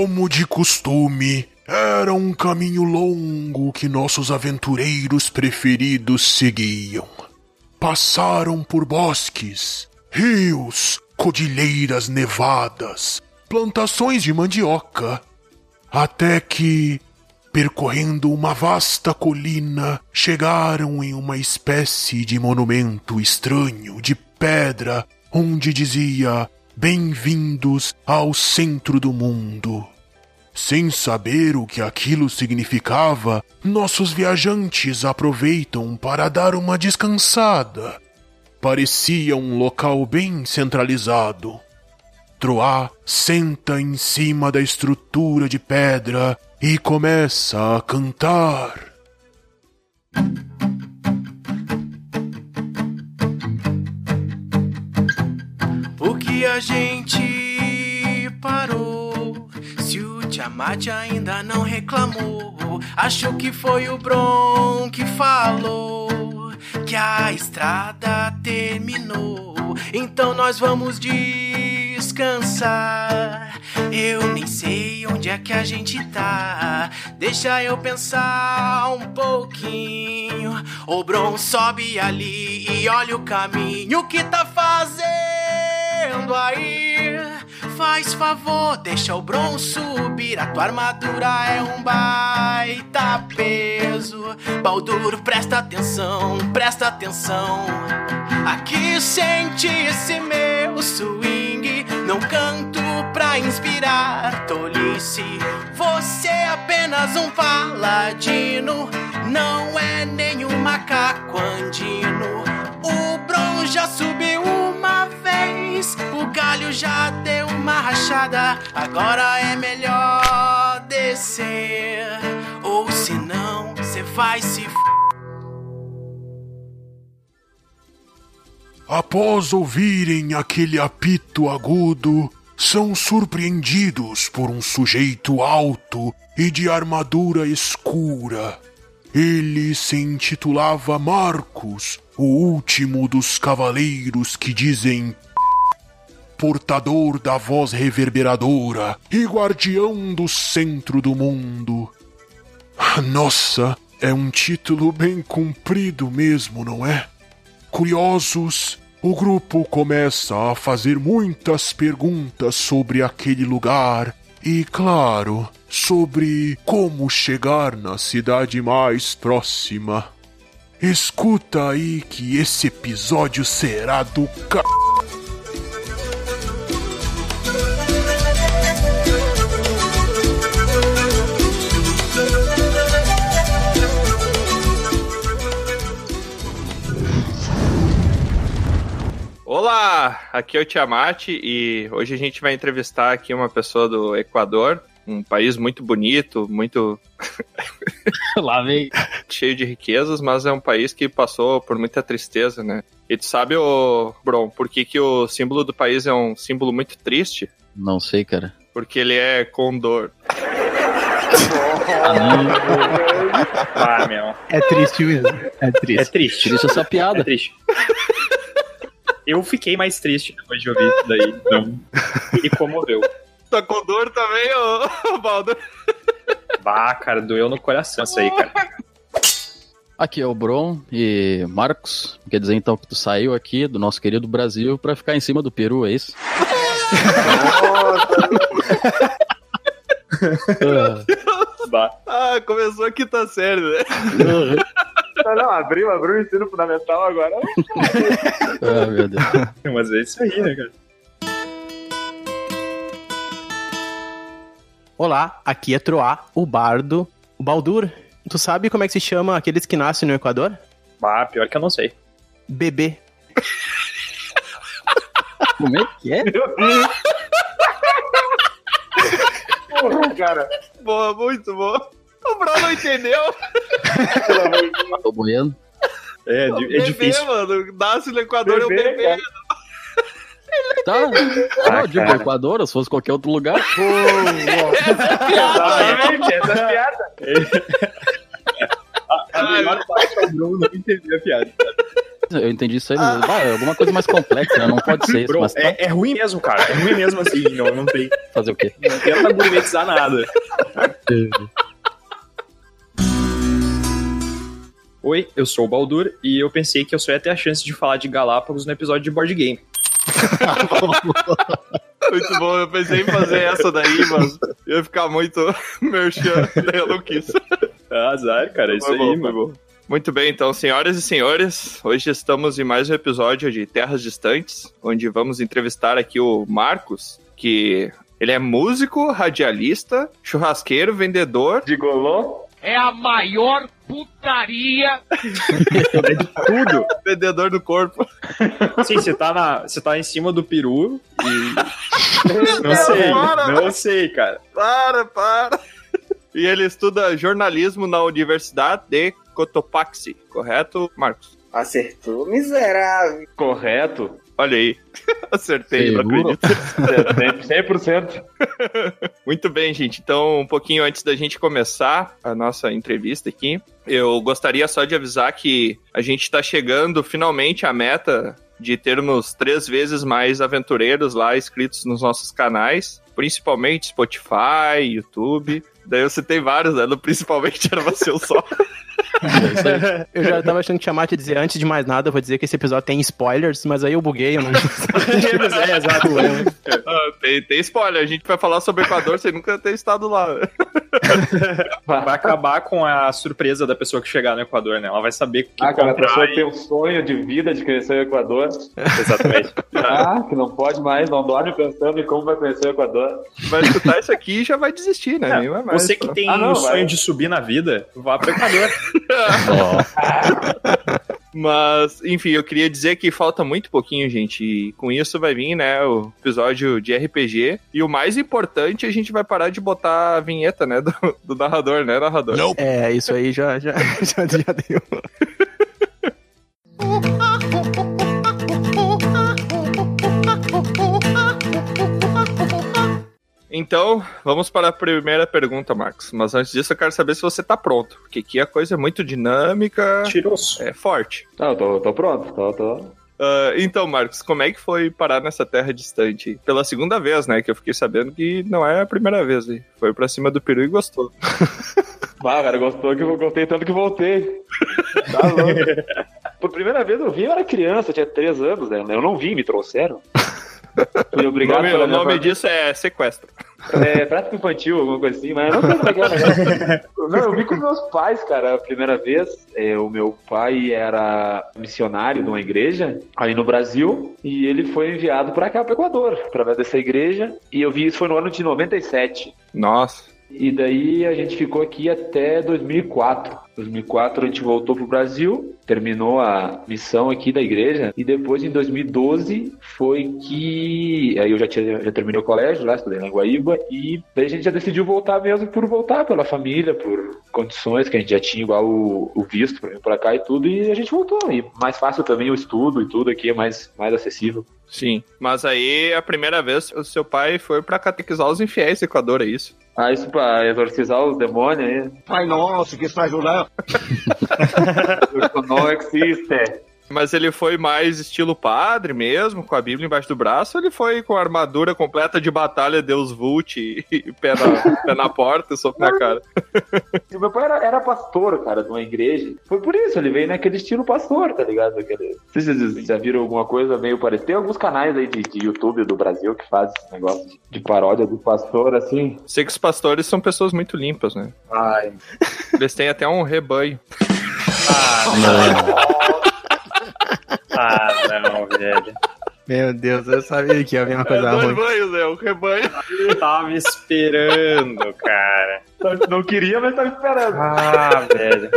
Como de costume, era um caminho longo que nossos aventureiros preferidos seguiam. Passaram por bosques, rios, cordilheiras nevadas, plantações de mandioca, até que, percorrendo uma vasta colina, chegaram em uma espécie de monumento estranho de pedra, onde dizia Bem-vindos ao centro do mundo. Sem saber o que aquilo significava, nossos viajantes aproveitam para dar uma descansada. Parecia um local bem centralizado. Troá senta em cima da estrutura de pedra e começa a cantar. A gente parou? Se o Tiamat ainda não reclamou, acho que foi o Bron que falou que a estrada terminou. Então nós vamos descansar. Eu nem sei onde é que a gente tá. Deixa eu pensar um pouquinho. O Bron sobe ali e olha o caminho que tá fazendo aí. Faz favor, deixa o Bron subir. A tua armadura é um baita peso. Baldur, presta atenção, presta atenção. Aqui sente esse meu swing. Não canto pra inspirar tolice. Você é apenas um paladino. Não é nenhum macaco andino. O já subiu uma vez. O galho já deu uma rachada. Agora é melhor descer. Ou senão, você vai se f... Após ouvirem aquele apito agudo, são surpreendidos por um sujeito alto e de armadura escura. Ele se intitulava Marcos, o último dos cavaleiros que dizem portador da voz reverberadora e guardião do centro do mundo. Nossa, é um título bem comprido mesmo, não é? Curiosos, o grupo começa a fazer muitas perguntas sobre aquele lugar e, claro, sobre como chegar na cidade mais próxima. Escuta aí que esse episódio será do ca... Olá, aqui é o Tiamat e hoje a gente vai entrevistar aqui uma pessoa do Equador, um país muito bonito, muito Lá vem. cheio de riquezas, mas é um país que passou por muita tristeza, né? E tu sabe, ô Bron, por que, que o símbolo do país é um símbolo muito triste? Não sei, cara. Porque ele é condor. Ah, meu. É triste mesmo. É É triste. triste. Essa É piada. triste. Eu fiquei mais triste depois de ouvir isso daí. Então, me comoveu. Tá condor também, ô Baldo? Bah, cara, doeu no coração isso aí, cara. Aqui é o Bron e Marcos. Quer dizer então que tu saiu aqui do nosso querido Brasil pra ficar em cima do Peru, é isso? Bah. Ah, começou a quinta série, né? Não, não, abriu, abriu o ensino fundamental agora. ah, meu Deus. Mas é isso aí, né, cara? Olá, aqui é Troá, o bardo, o Baldur. Tu sabe como é que se chama aqueles que nascem no Equador? Bah, pior que eu não sei. Bebê. Como é que é? Porra, cara. Boa, muito boa. O Bron não entendeu. Tô boiando. É, di- é bebê, difícil. mano. Nasce no Equador, é o Bebê, bebê. cara. Tá. Não, eu digo. Equador, se fosse qualquer outro lugar. Exatamente, essa é a piada. A menor parte do Bruno não entendeu a piada. Eu entendi isso aí, mas ah, é alguma coisa mais complexa, né? Não pode ser isso. Bro, mas tá- é, é ruim mesmo, cara. É ruim mesmo assim. Não, não tem. fazer o quê? Não tenta gourmetizar nada. Oi, eu sou o Baldur e eu pensei que eu só ia ter a chance de falar de Galápagos no episódio de board game. Muito bom, eu pensei em fazer essa daí, mas ia ficar muito merchan, daí eu não quis. Ah, azar, cara, é isso aí, bom, foi mano. bom. Muito bem, então, senhoras e senhores, hoje estamos em mais um episódio de Terras Distantes, onde vamos entrevistar aqui o Marcos, que ele é músico, radialista, churrasqueiro, vendedor. De golô? É a maior putaria Tudo. Vendedor do corpo. Sim, você tá, na, você tá em cima do peru e. Não sei, para, não sei, cara. Para, para. E ele estuda jornalismo na Universidade de Cotopaxi, correto, Marcos? Acertou, miserável. Correto. Olha aí. Acertei, não Seguro? acredito. 100%. Muito bem, gente. Então, um pouquinho antes da gente começar a nossa entrevista aqui, eu gostaria só de avisar que a gente está chegando finalmente à meta de termos três vezes mais aventureiros lá inscritos nos nossos canais, principalmente Spotify, YouTube. Daí eu citei vários, né? Principalmente era você só. É. Eu já tava achando que chamar te dizer, antes de mais nada, eu vou dizer que esse episódio tem spoilers, mas aí eu buguei, eu não. é, exato. Ah, tem, tem spoiler, a gente vai falar sobre o Equador sem nunca ter estado lá. Vai acabar com a surpresa da pessoa que chegar no Equador, né? Ela vai saber o que Ah, cara, a pessoa e- tem um sonho de vida de conhecer o Equador. Exatamente. Ah, que não pode mais, não dorme pensando em como vai conhecer o Equador. Vai escutar isso aqui e já vai desistir, né? Nem vai mais. Você que tem Ah, não, um sonho de subir na vida, vá pro Equador. Ó, Mas, enfim, eu queria dizer que falta muito pouquinho, gente. E com isso vai vir, né, o episódio de RPG. E o mais importante, a gente vai parar de botar a vinheta, né, do, do narrador, né, narrador? Não. É, isso aí já, já, já, já deu. Então, vamos para a primeira pergunta, Marcos. Mas antes disso, eu quero saber se você tá pronto. Porque aqui a coisa é muito dinâmica, Tiroço. é forte. Não, eu tô, tô pronto, tô, tô. Ah, então, Marcos, como é que foi parar nessa terra distante? Pela segunda vez, né? Que eu fiquei sabendo que não é a primeira vez. hein? Foi pra cima do peru e gostou. Ah, cara, gostou que eu gostei tanto que voltei. Tá louco. Por primeira vez eu vim, eu era criança, eu tinha 3 anos, né? Eu não vim, me trouxeram. Fui O obrigado nome, o nome família. disso é sequestro. É, prática infantil, alguma coisa assim, mas eu não sei como é que é negócio. Não, eu vim com meus pais, cara, a primeira vez. É, o meu pai era missionário de uma igreja aí no Brasil e ele foi enviado pra cá, pro Equador, através dessa igreja. E eu vi isso foi no ano de 97. Nossa. E daí a gente ficou aqui até 2004. 2004 a gente voltou pro Brasil, terminou a missão aqui da igreja e depois em 2012 foi que aí eu já tinha já terminei o colégio lá, estudei na Guaíba e daí a gente já decidiu voltar mesmo por voltar pela família, por condições que a gente já tinha igual o, o visto para vir para cá e tudo e a gente voltou. E mais fácil também o estudo e tudo aqui é mais mais acessível. Sim. Mas aí, a primeira vez, o seu pai foi pra catequizar os infiéis do Equador, é isso? Ah, isso para exorcizar os demônios aí. Pai nosso, que está ajudando. Não existe. Mas ele foi mais estilo padre mesmo, com a Bíblia embaixo do braço, ou ele foi com a armadura completa de batalha, Deus Vult e, e pé, na, pé na porta e soco na cara? E Meu pai era, era pastor, cara, de uma igreja. Foi por isso, ele veio naquele estilo pastor, tá ligado? Aquele... Não sei se vocês já viram alguma coisa meio parecida. Tem alguns canais aí de, de YouTube do Brasil que fazem esse negócio de, de paródia do pastor, assim. Sei que os pastores são pessoas muito limpas, né? Ai. Eles têm até um rebanho. Ah, não, velho. Meu Deus, eu sabia que ia vir uma coisa é ruim. é um rebanho. Eu tava esperando, cara. Não queria, mas tava esperando. Ah, velho.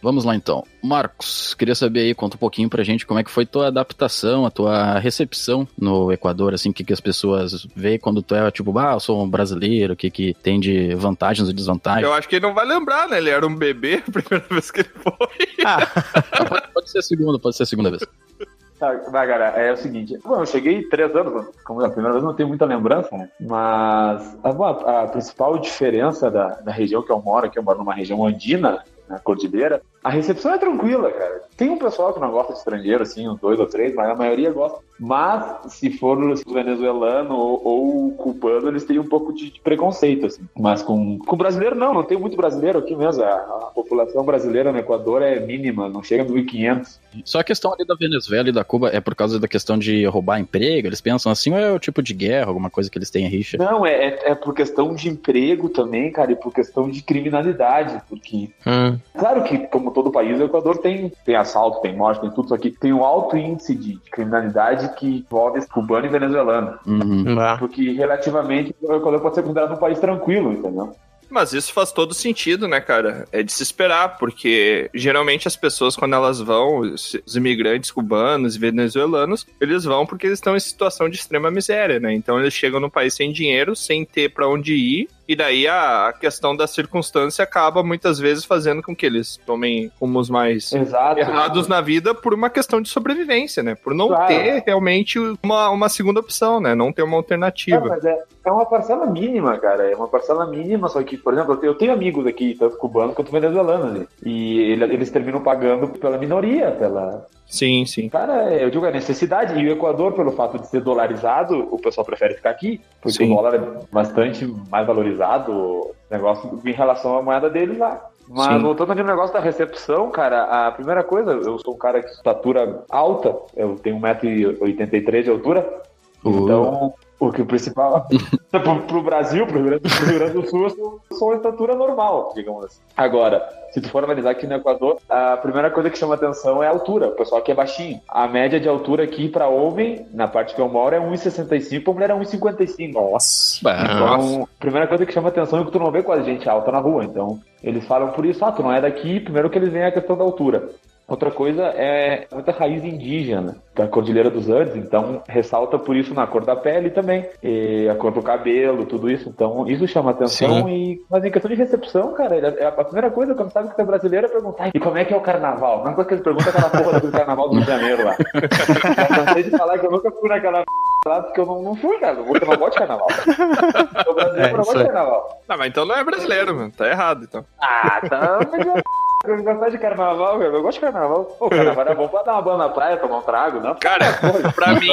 Vamos lá então. Marcos, queria saber aí, conta um pouquinho pra gente como é que foi tua adaptação, a tua recepção no Equador, assim, o que, que as pessoas veem quando tu é, tipo, ah, eu sou um brasileiro, o que, que tem de vantagens e desvantagens. Eu acho que ele não vai lembrar, né? Ele era um bebê a primeira vez que ele foi. Ah, Pode, pode ser a segunda, pode ser a segunda vez. Tá, vai, cara, é o seguinte. Bom, eu cheguei três anos, como a primeira vez não tenho muita lembrança, né? Mas a, bom, a- a principal diferença da, da região que eu moro, que eu moro numa região andina, na cordilheira, A recepção é tranquila, cara. Tem um pessoal que não gosta de estrangeiro, assim, uns dois ou três, mas a maioria gosta. Mas, se for venezuelano ou, ou cubano, eles têm um pouco de, de preconceito, assim. Mas com, com brasileiro, não, não tem muito brasileiro aqui mesmo. A, a população brasileira no Equador é mínima, não chega a 1.500. Só a questão ali da Venezuela e da Cuba é por causa da questão de roubar emprego? Eles pensam assim ou é o tipo de guerra, alguma coisa que eles têm rixa? Não, é, é, é por questão de emprego também, cara, e por questão de criminalidade, porque... Hum. Claro que, como todo país, o Equador tem, tem assalto, tem morte, tem tudo isso aqui. Tem um alto índice de criminalidade que envolve cubano e venezuelano. Uhum. Ah. Porque, relativamente, o Equador pode ser considerado um país tranquilo, entendeu? Mas isso faz todo sentido, né, cara? É de se esperar, porque geralmente as pessoas, quando elas vão, os imigrantes cubanos e venezuelanos, eles vão porque eles estão em situação de extrema miséria, né? Então eles chegam no país sem dinheiro, sem ter pra onde ir, e daí a questão da circunstância acaba muitas vezes fazendo com que eles tomem rumos mais Exato. errados na vida por uma questão de sobrevivência, né? Por não Claro. ter realmente uma, uma segunda opção, né? Não ter uma É, alternativa. mas é, é uma parcela mínima, cara. É uma parcela mínima, só que, por exemplo, eu tenho, amigos aqui, tanto cubanos quanto venezuelanos, né? e ele- eles terminam pagando pela minoria, pela. Sim, sim. Cara, eu digo a necessidade. E o Equador, pelo fato de ser dolarizado, o pessoal prefere ficar aqui, porque Sim. o dólar é bastante mais valorizado, negócio em relação à moeda deles lá. Mas Sim. voltando ali no negócio da recepção, cara, a primeira coisa, eu sou um cara de estatura alta, eu tenho 1,83m de altura, então o que o principal. pro, pro Brasil, pro Rio Grande do Sul, eu sou, sou uma estatura normal, digamos assim. Agora, se tu for analisar aqui no Equador, a primeira coisa que chama atenção é a altura. O pessoal aqui é baixinho. A média de altura aqui pra homem, na parte que eu moro, é 1,65, pra mulher é 1,55. Nossa. Então, a primeira coisa que chama atenção é que tu não vê quase gente alta na rua. Então, eles falam por isso, ah, tu não é daqui, primeiro que eles veem a questão da altura. Outra coisa é muita raiz indígena da Cordilheira dos Andes, então ressalta por isso na cor da pele também, e a cor do cabelo, tudo isso. Então isso chama atenção. E, mas em questão de recepção, cara, ele- a primeira coisa quando sabe que tu é brasileiro é perguntar: e como é que é o carnaval? A mesma coisa que eles perguntam é aquela porra do carnaval do Rio de Janeiro lá. Eu cansei de falar que eu nunca fui naquela lá porque eu não, não fui, cara. Eu não gosto de carnaval. Eu sou brasileiro, É, eu não gosto de carnaval. Ah, mas então não é brasileiro, mano. Tá errado, então. Ah, tá. Mas eu eu gostar de carnaval, velho. Eu gosto de carnaval. Pô, carnaval é bom pra dar uma banda na praia, tomar um trago, não? Cara, pra mim,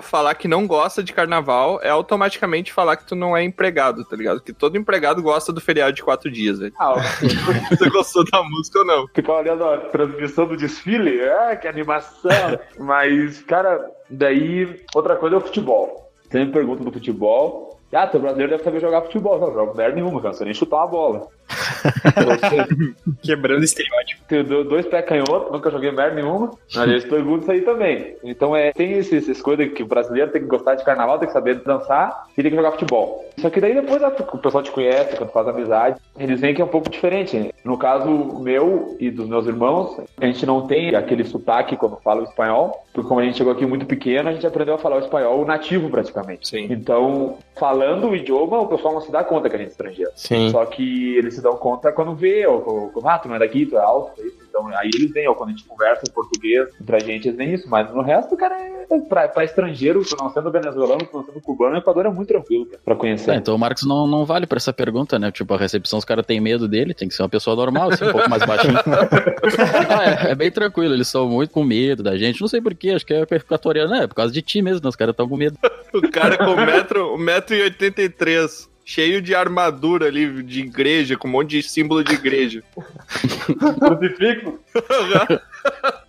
falar que não gosta de carnaval é automaticamente falar que tu não é empregado, tá ligado? Que todo empregado gosta do feriado de quatro dias, velho. Ah, você gostou da música ou não. Ficar olhando a transmissão do desfile, ah, que animação. Mas, cara, daí, outra coisa é o futebol. Sempre pergunta do futebol. Ah, teu brasileiro deve saber jogar futebol. Não, jogo merda nenhuma, cara. Não sei nem chutar uma bola. Quebrando estereótipo. Tenho do- dois pés canhotos, nunca joguei merda nenhuma. Mas eles perguntam isso aí também. Então é, tem esses- essas coisas que o brasileiro tem que gostar de carnaval, tem que saber dançar e tem que jogar futebol. Só que daí depois o pessoal te conhece, quando faz amizade, eles veem que é um pouco diferente. No caso meu e dos meus irmãos, a gente não tem aquele sotaque quando fala o espanhol, porque como a gente chegou aqui muito pequeno, a gente aprendeu a falar o espanhol nativo praticamente. Sim. Então, falando o idioma, o pessoal não se dá conta que a gente é estrangeiro. Sim. Só que eles se dão conta quando vê, ou, ou ah, tu não é daqui, tu é alto, é isso. Então aí eles vêm, ou quando a gente conversa em português, entre a gente eles veem isso. Mas no resto, cara, é pra, pra estrangeiro, tu não sendo venezuelano, tu não sendo cubano, o Equador é muito tranquilo, cara, pra conhecer. É, então o Marcos não, não vale pra essa pergunta, né? Tipo, a recepção, os caras têm medo dele, tem que ser uma pessoa normal, assim, um pouco mais baixinho. Ah, é, é bem tranquilo, eles são muito com medo da gente. Não sei porquê, acho que é equatoriano, é por causa de ti mesmo, né? Os caras estão com medo. O cara com 1,83m, cheio de armadura ali de igreja, com um monte de símbolo de igreja. Crucifixo,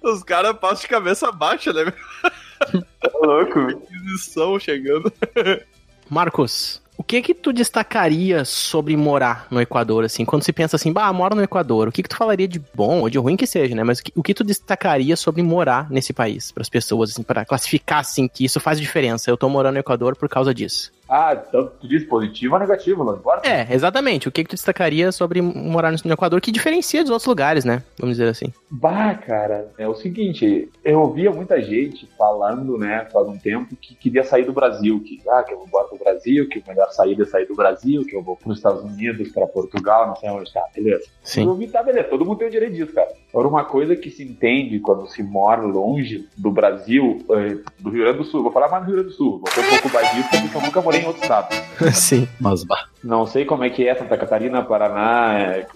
Os caras passam de cabeça baixa, né? tá louco. Inquisição chegando. Marcos, o que que tu destacaria sobre morar no Equador, assim? Quando se pensa assim, bah, moro no Equador, o que que tu falaria de bom ou de ruim que seja, né? Mas o que, o que tu destacaria sobre morar nesse país? Para as pessoas, assim, para classificar, assim, que isso faz diferença. Eu tô morando no Equador por causa disso. Ah, então tu diz positivo ou negativo, não importa? É, exatamente. O que que tu destacaria sobre morar no Equador que diferencia dos outros lugares, né? Vamos dizer assim. Bah, cara, é o seguinte, eu ouvia muita gente falando, né, faz um tempo, que queria sair do Brasil, que, ah, que eu vou embora do Brasil, que o melhor saída é sair do Brasil, que eu vou para os Estados Unidos, para Portugal, não sei onde, tá, beleza. Sim. Eu ouvi, tá, beleza, todo mundo tem o direito disso, cara. Agora, uma coisa que se entende quando se mora longe do Brasil, eh, do Rio Grande do Sul, vou falar mais do Rio Grande do Sul, vou ser um pouco bairrista, porque eu nunca morei em outro estado. Sim. Mas, bah. Não sei como é que é Santa Catarina, Paraná, é,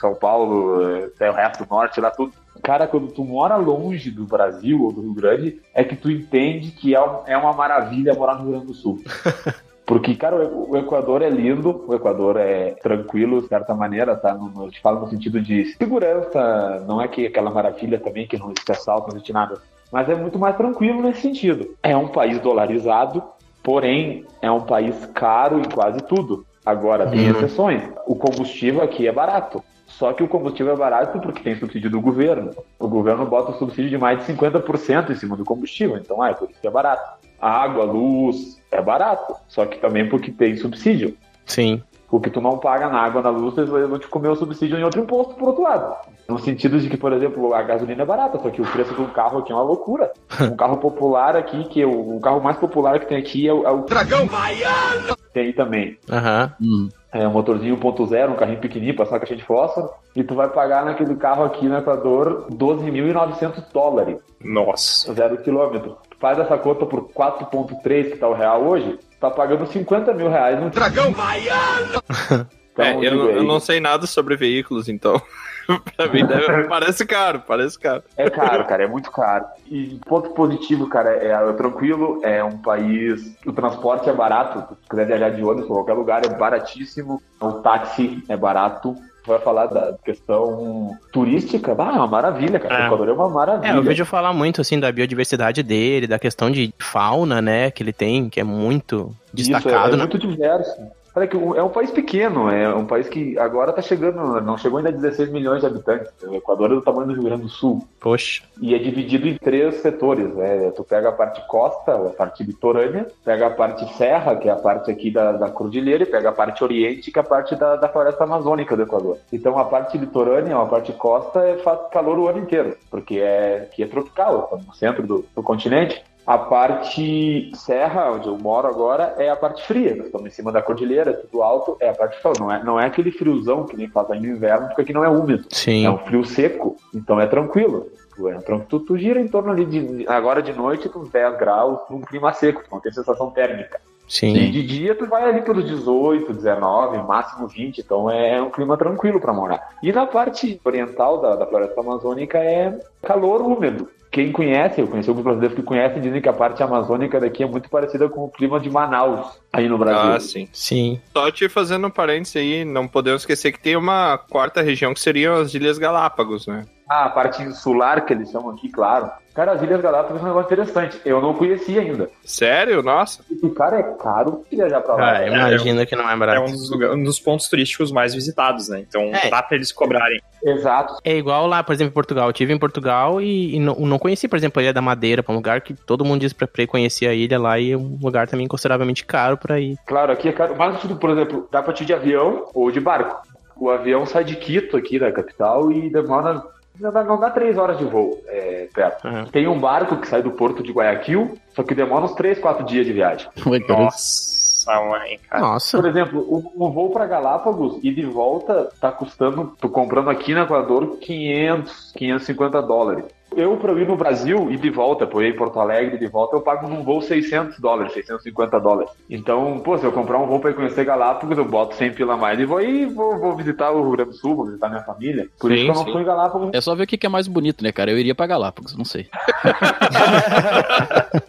São Paulo, é, até o resto do norte, lá tudo. Cara, quando tu mora longe do Brasil ou do Rio Grande, é que tu entende que é, é uma maravilha morar no Rio Grande do Sul. Porque, cara, o Equador é lindo, o Equador é tranquilo, de certa maneira, tá? Eu te falo no sentido de segurança, não é que aquela maravilha também que não existe assalto, não existe nada. Mas é muito mais tranquilo nesse sentido. É um país dolarizado, porém é um país caro em quase tudo. Agora, tem Uhum. exceções. O combustível aqui é barato. Só que o combustível é barato porque tem subsídio do governo. O governo bota um subsídio de mais de 50% em cima do combustível. Então, ah, é por isso que é barato. A água, a luz, é barato. Só que também porque tem subsídio. Sim. O que tu não paga na água, na luz, eles vão te comer o subsídio em outro imposto, por outro lado. No sentido de que, por exemplo, a gasolina é barata, só que o preço do carro aqui é uma loucura. Um carro popular aqui, que é o, o carro mais popular que tem aqui é o, é o Dragão Baiano! tem aí também. Aham. Hum. É um motorzinho 1.0, um carrinho pequenininho, passar caixa de fósforo, e tu vai pagar naquele carro aqui no Equador 12.900 dólares, Nossa. zero quilômetro. Tu faz essa conta por 4.3 que tá o real hoje, tá pagando 50 mil reais no Dragão Baiano! então, É, eu, eu não sei nada sobre veículos, então. pra mim deve- parece caro, parece caro. É caro, cara, é muito caro. E ponto positivo, cara, é, é tranquilo, é um país. O transporte é barato. Se quiser viajar de ônibus pra qualquer lugar, é baratíssimo. O táxi é barato. Vai falar da questão turística, ah, é uma maravilha, cara. É. O Equador é uma maravilha. É, eu vejo falar muito, assim, da biodiversidade dele, da questão de fauna, né, que ele tem, que é muito destacado, Isso, é, é né? muito diverso. Olha que é um país pequeno, é um país que agora tá chegando, não chegou ainda a 16 milhões de habitantes. O Equador é do tamanho do Rio Grande do Sul. Poxa. E é dividido em três setores, né? Tu pega a parte costa, a parte litorânea, pega a parte serra, que é a parte aqui da, da cordilheira, e pega a parte oriente, que é a parte da, da floresta amazônica do Equador. Então a parte litorânea, a parte costa, é, faz calor o ano inteiro, porque é, que é tropical, no centro do, do continente. A parte serra, onde eu moro agora, é a parte fria. Nós estamos em cima da cordilheira, é tudo alto, é a parte fria. Não é, não é aquele friozão que nem faz aí no inverno, porque aqui não é úmido. Sim. É um frio seco, então é tranquilo. Tu, é tran- tu, tu gira em torno ali de. Agora de noite, com 10 graus, num clima seco, tu não tem sensação térmica. E Sim. de dia, tu vai ali pelos 18, 19, máximo 20, então é um clima tranquilo para morar. E na parte oriental da, da floresta amazônica é calor úmido. Quem conhece, eu conheci alguns brasileiros que conhecem, dizem que a parte amazônica daqui é muito parecida com o clima de Manaus, aí no Brasil. Ah, sim. Sim. Só te fazendo um parênteses aí, não podemos esquecer que tem uma quarta região que seriam as Ilhas Galápagos, né? Ah, a parte insular que eles chamam aqui, claro. Cara, as Ilhas Galápagos é um negócio interessante. Eu não conhecia ainda. Sério? Nossa. E, cara, é caro viajar pra lá. Ah, imagina que não é É barato. um dos, lugar- um dos pontos turísticos mais visitados, né? Então É. dá pra eles cobrarem. Exato. É igual lá, por exemplo, em Portugal. Eu tive em Portugal e, e não, não conheci, por exemplo, a Ilha da Madeira, pra um lugar que todo mundo diz pra, pra ir conhecer a ilha lá e é um lugar também consideravelmente caro pra ir. Claro, aqui é caro. Mas tudo, por exemplo, dá pra te ir de avião ou de barco. O avião sai de Quito, aqui da capital, e demora. Não dá, não dá três horas de voo é, perto. Tem um barco que sai do porto de Guayaquil, só que demora uns três, quatro dias de viagem. Nossa, mãe, cara. Nossa. Por exemplo, um, um voo para Galápagos e de volta tá custando, tô comprando aqui no Equador 500, 550 dólares. Eu, para eu ir no Brasil e de volta, para eu ir em Porto Alegre de volta, eu pago num voo 600 dólares, 650 dólares. Então, pô, se eu comprar um voo para ir conhecer Galápagos, eu boto 100 pila a mais e vou aí, vou, vou visitar o Rio Grande do Sul, vou visitar minha família. Por Sim, isso que eu não sim. fui em Galápagos. É só ver o que é mais bonito, né, cara? Eu iria pra Galápagos, não sei.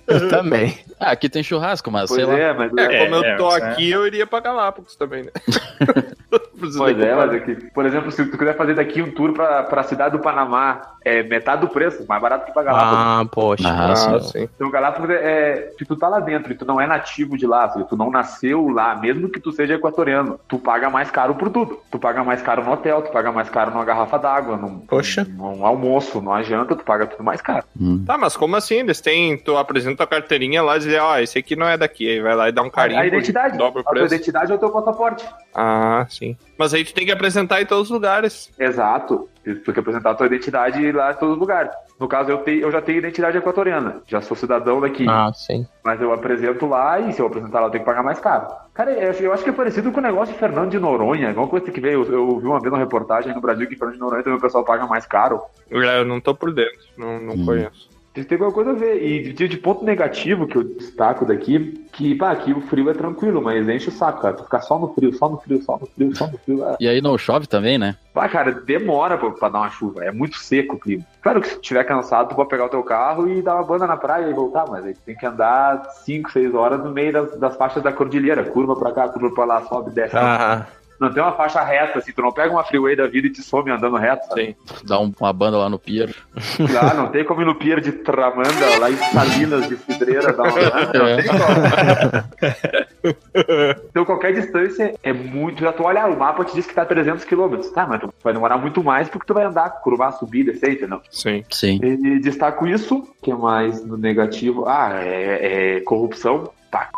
Eu também. Ah, aqui tem churrasco, mas Pois sei lá. é, mas É, É, como eu é, tô mas, aqui, eu iria pra Galápagos também, né? Pois é, mas aqui, por exemplo, se tu quiser fazer daqui um tour pra, pra cidade do Panamá, é metade do preço, mais barato que pra Galápagos. Ah, poxa. Ah, Ah, sim. Então, Galápagos é, é- se tu tá lá dentro e tu não é nativo de lá, se tu não nasceu lá, mesmo que tu seja equatoriano, tu paga mais caro por tudo. Tu paga mais caro no hotel, tu paga mais caro numa garrafa d'água, num, Poxa. num almoço, numa janta, tu paga tudo mais caro. Hum. Tá, mas como assim? Eles têm. Tu apresenta a carteirinha lá e diz, ó, esse aqui não é daqui. Aí vai lá e dá um carinho. a identidade, dobra o a tua preço. identidade é o teu passaporte. Ah, sim. Mas aí tu tem que apresentar em todos os lugares. Exato. Tu tem que apresentar a tua identidade lá em todos os lugares. No caso, eu, tenho, eu já tenho identidade equatoriana, já sou cidadão daqui. Ah, sim. Mas eu apresento lá e se eu apresentar lá eu tenho que pagar mais caro. Cara, eu, eu acho que é parecido com o negócio de Fernando de Noronha. Alguma coisa que veio. Eu, eu vi uma vez uma reportagem no Brasil que Fernando de Noronha também o pessoal paga mais caro. Eu não tô por dentro, não, não Hum. conheço. Tem alguma coisa a ver. E de, de ponto negativo que eu destaco daqui, que, pá, aqui o frio é tranquilo, mas enche o saco, cara. Tu ficar só no frio, só no frio, só no frio, só no frio. E aí não chove também, né? Pá, cara, demora pra, pra dar uma chuva. É muito seco o clima. Claro que se tiver cansado, tu pode pegar o teu carro e dar uma banda na praia e voltar, mas aí tu tem que andar 5, 6 horas no meio das, das faixas da cordilheira. Curva pra cá, curva pra lá, sobe, desce. Ah, Não tem uma faixa reta, assim, tu não pega uma freeway da vida e te some andando reto, sabe? Dá um- uma banda lá no pier. Ah, não tem como ir no pier de Tramanda, lá em Salinas de Cidreira, dar uma... não tem como. Então qualquer distância é muito... Já tu olha, o mapa te diz que tá 300 km. Tá, mas tu vai demorar muito mais porque tu vai andar, curvar, subir, descer, entendeu? Sim. Sim. E destaco isso, que é mais no negativo. Ah, é, é corrupção. Tá.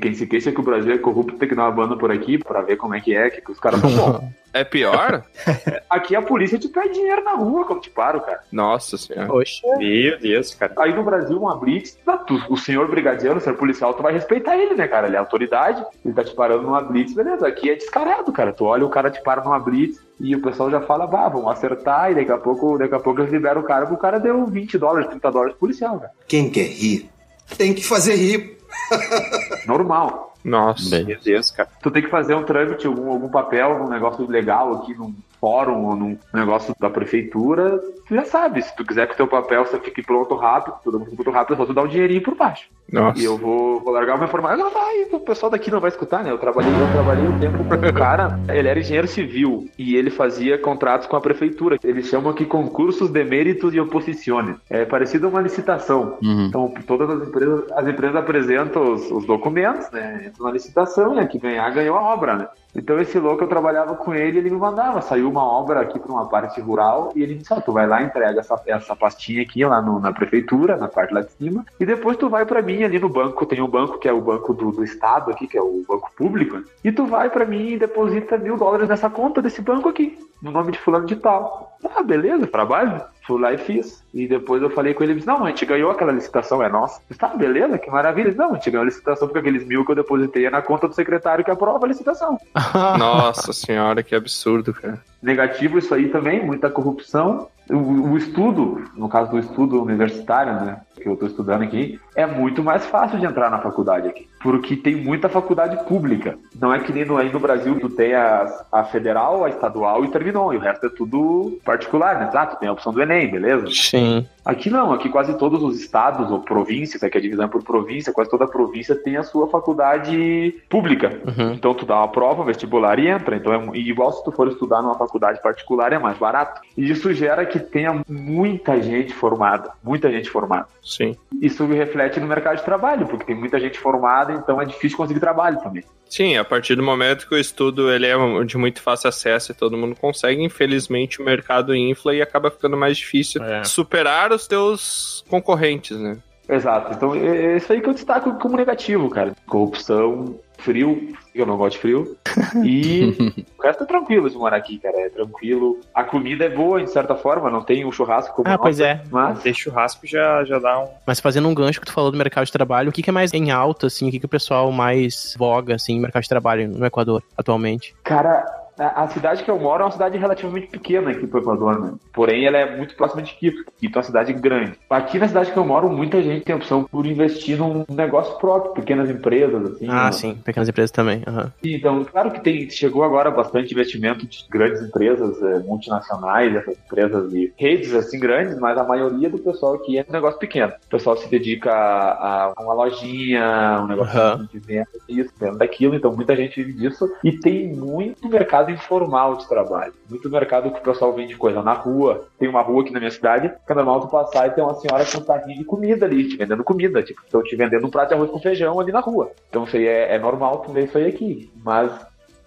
Quem se queixa que o Brasil é corrupto tem que dar uma banda por aqui pra ver como é que é, que, os caras são bons. É pior? Aqui a polícia te pede dinheiro na rua quando te param, cara. Nossa senhora. Meu Deus, cara. Aí no Brasil, uma blitz, tu- o senhor brigadiano, o senhor policial, tu vai respeitar ele, né, cara? Ele é autoridade, ele tá te parando numa blitz, beleza. Aqui é descarado, cara. Tu olha, o cara te para numa blitz e o pessoal já fala, vá, vamos acertar, e daqui a pouco, daqui a pouco eles liberam o cara, o cara deu 20 dólares, 30 dólares pro policial, cara. Quem quer rir tem que fazer rir. Normal. Nossa. Meu Deus, cara. Tu tem que fazer um trâmite, algum, algum papel, um negócio legal aqui num fórum ou num negócio da prefeitura, tu já sabe. Se tu quiser que o teu papel você fique pronto rápido, tudo muito rápido, eu vou te dar um dinheirinho por baixo. Nossa. E eu vou, vou largar o meu formulário. Não, vai, o pessoal daqui não vai escutar, né? Eu trabalhei, eu trabalhei um tempo com um cara, ele era engenheiro civil e ele fazia contratos com a prefeitura. Eles chamam aqui concursos de méritos e oposições. É parecido a uma licitação. Uhum. Então, todas as empresas, as empresas apresentam os, os documentos, né? Entra na licitação, né? Que ganhar, ganhou a obra, né? Então, esse louco, eu trabalhava com ele, ele me mandava. Saiu uma obra aqui para uma parte rural e ele disse: Ó, tu vai lá, entrega essa, essa pastinha aqui lá no- na prefeitura, na parte lá de cima, e depois tu vai para mim ali no banco. Tem um banco que é o banco do, do estado aqui, que é o banco público, e tu vai para mim e deposita mil dólares nessa conta desse banco aqui, no nome de fulano de tal. Ah, beleza, trabalho. Fui lá e fiz. E depois eu falei com ele, ele disse, não, a gente ganhou aquela licitação, é nossa. Eu disse, tá, beleza, que maravilha. Não, a gente ganhou a licitação porque aqueles mil que eu depositei é na conta do secretário que aprova a licitação. Nossa senhora, que absurdo, cara. Negativo isso aí também, muita corrupção. O, o estudo, no caso do estudo universitário, né, que eu estou estudando aqui, é muito mais fácil de entrar na faculdade aqui, porque tem muita faculdade pública. Não é que nem no, aí no Brasil tu tem a, a federal, a estadual e terminou, e o resto é tudo particular, né? Tá, tu tem a opção do Enem, beleza? Sim. Aqui não, aqui quase todos os estados ou províncias, aqui a divisão é por província, quase toda província tem a sua faculdade pública. Uhum. Então tu dá uma prova, vestibular e entra. Então é igual se tu for estudar numa faculdade particular é mais barato. E isso gera que tenha muita gente formada, muita gente formada. Sim. Isso reflete no mercado de trabalho, porque tem muita gente formada, então é difícil conseguir trabalho também. Sim, a partir do momento que o estudo ele é de muito fácil acesso e todo mundo consegue, infelizmente o mercado infla e acaba ficando mais difícil É. superar os teus concorrentes, né? Exato. Então é é isso aí que eu destaco como negativo, cara. Corrupção, frio, eu não gosto de frio. E o resto é tranquilo de morar aqui, cara. É tranquilo. A comida é boa, de certa forma, não tem um churrasco como Ah, pois nossa, é. Mas Ter churrasco já, já dá um. Mas fazendo um gancho que tu falou do mercado de trabalho, o que, que é mais em alta, assim, o que, que o pessoal mais voga, assim, no mercado de trabalho no Equador, atualmente? Cara, a, a cidade que eu moro é uma cidade relativamente pequena aqui pro Equador, né? Porém, ela é muito próxima de Quito. Quito é uma cidade grande. Aqui na cidade que eu moro, muita gente tem opção por investir num negócio próprio, pequenas empresas, assim. Ah, né? sim, pequenas empresas também. aham. Então, claro que tem, chegou agora bastante investimento de grandes empresas eh, multinacionais, essas empresas de redes assim grandes, mas a maioria do pessoal aqui é um negócio pequeno. O pessoal se dedica a, a uma lojinha, um negócio Aham. de venda disso, venda daquilo, então muita gente vive disso. E tem muito mercado informal de trabalho. Muito mercado que o pessoal vende coisa na rua. Tem uma rua aqui na minha cidade, que é normal tu passar e tem uma senhora com um carrinho de comida ali, te vendendo comida. Tipo, estão te vendendo um prato de arroz com feijão ali na rua. Então isso aí é, é normal tu ver isso aí aqui. Mas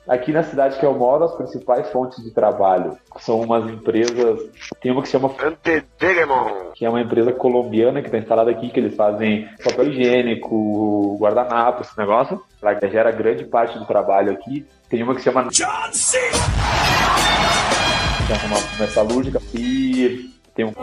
aqui na cidade que eu moro, as principais fontes de trabalho são umas empresas. Tem uma que se chama que é uma empresa colombiana que está instalada aqui, que eles fazem papel higiênico, guardanapo, esse negócio. Ela gera grande parte do trabalho aqui. Tem uma que se chama que é uma metalúrgica e tem um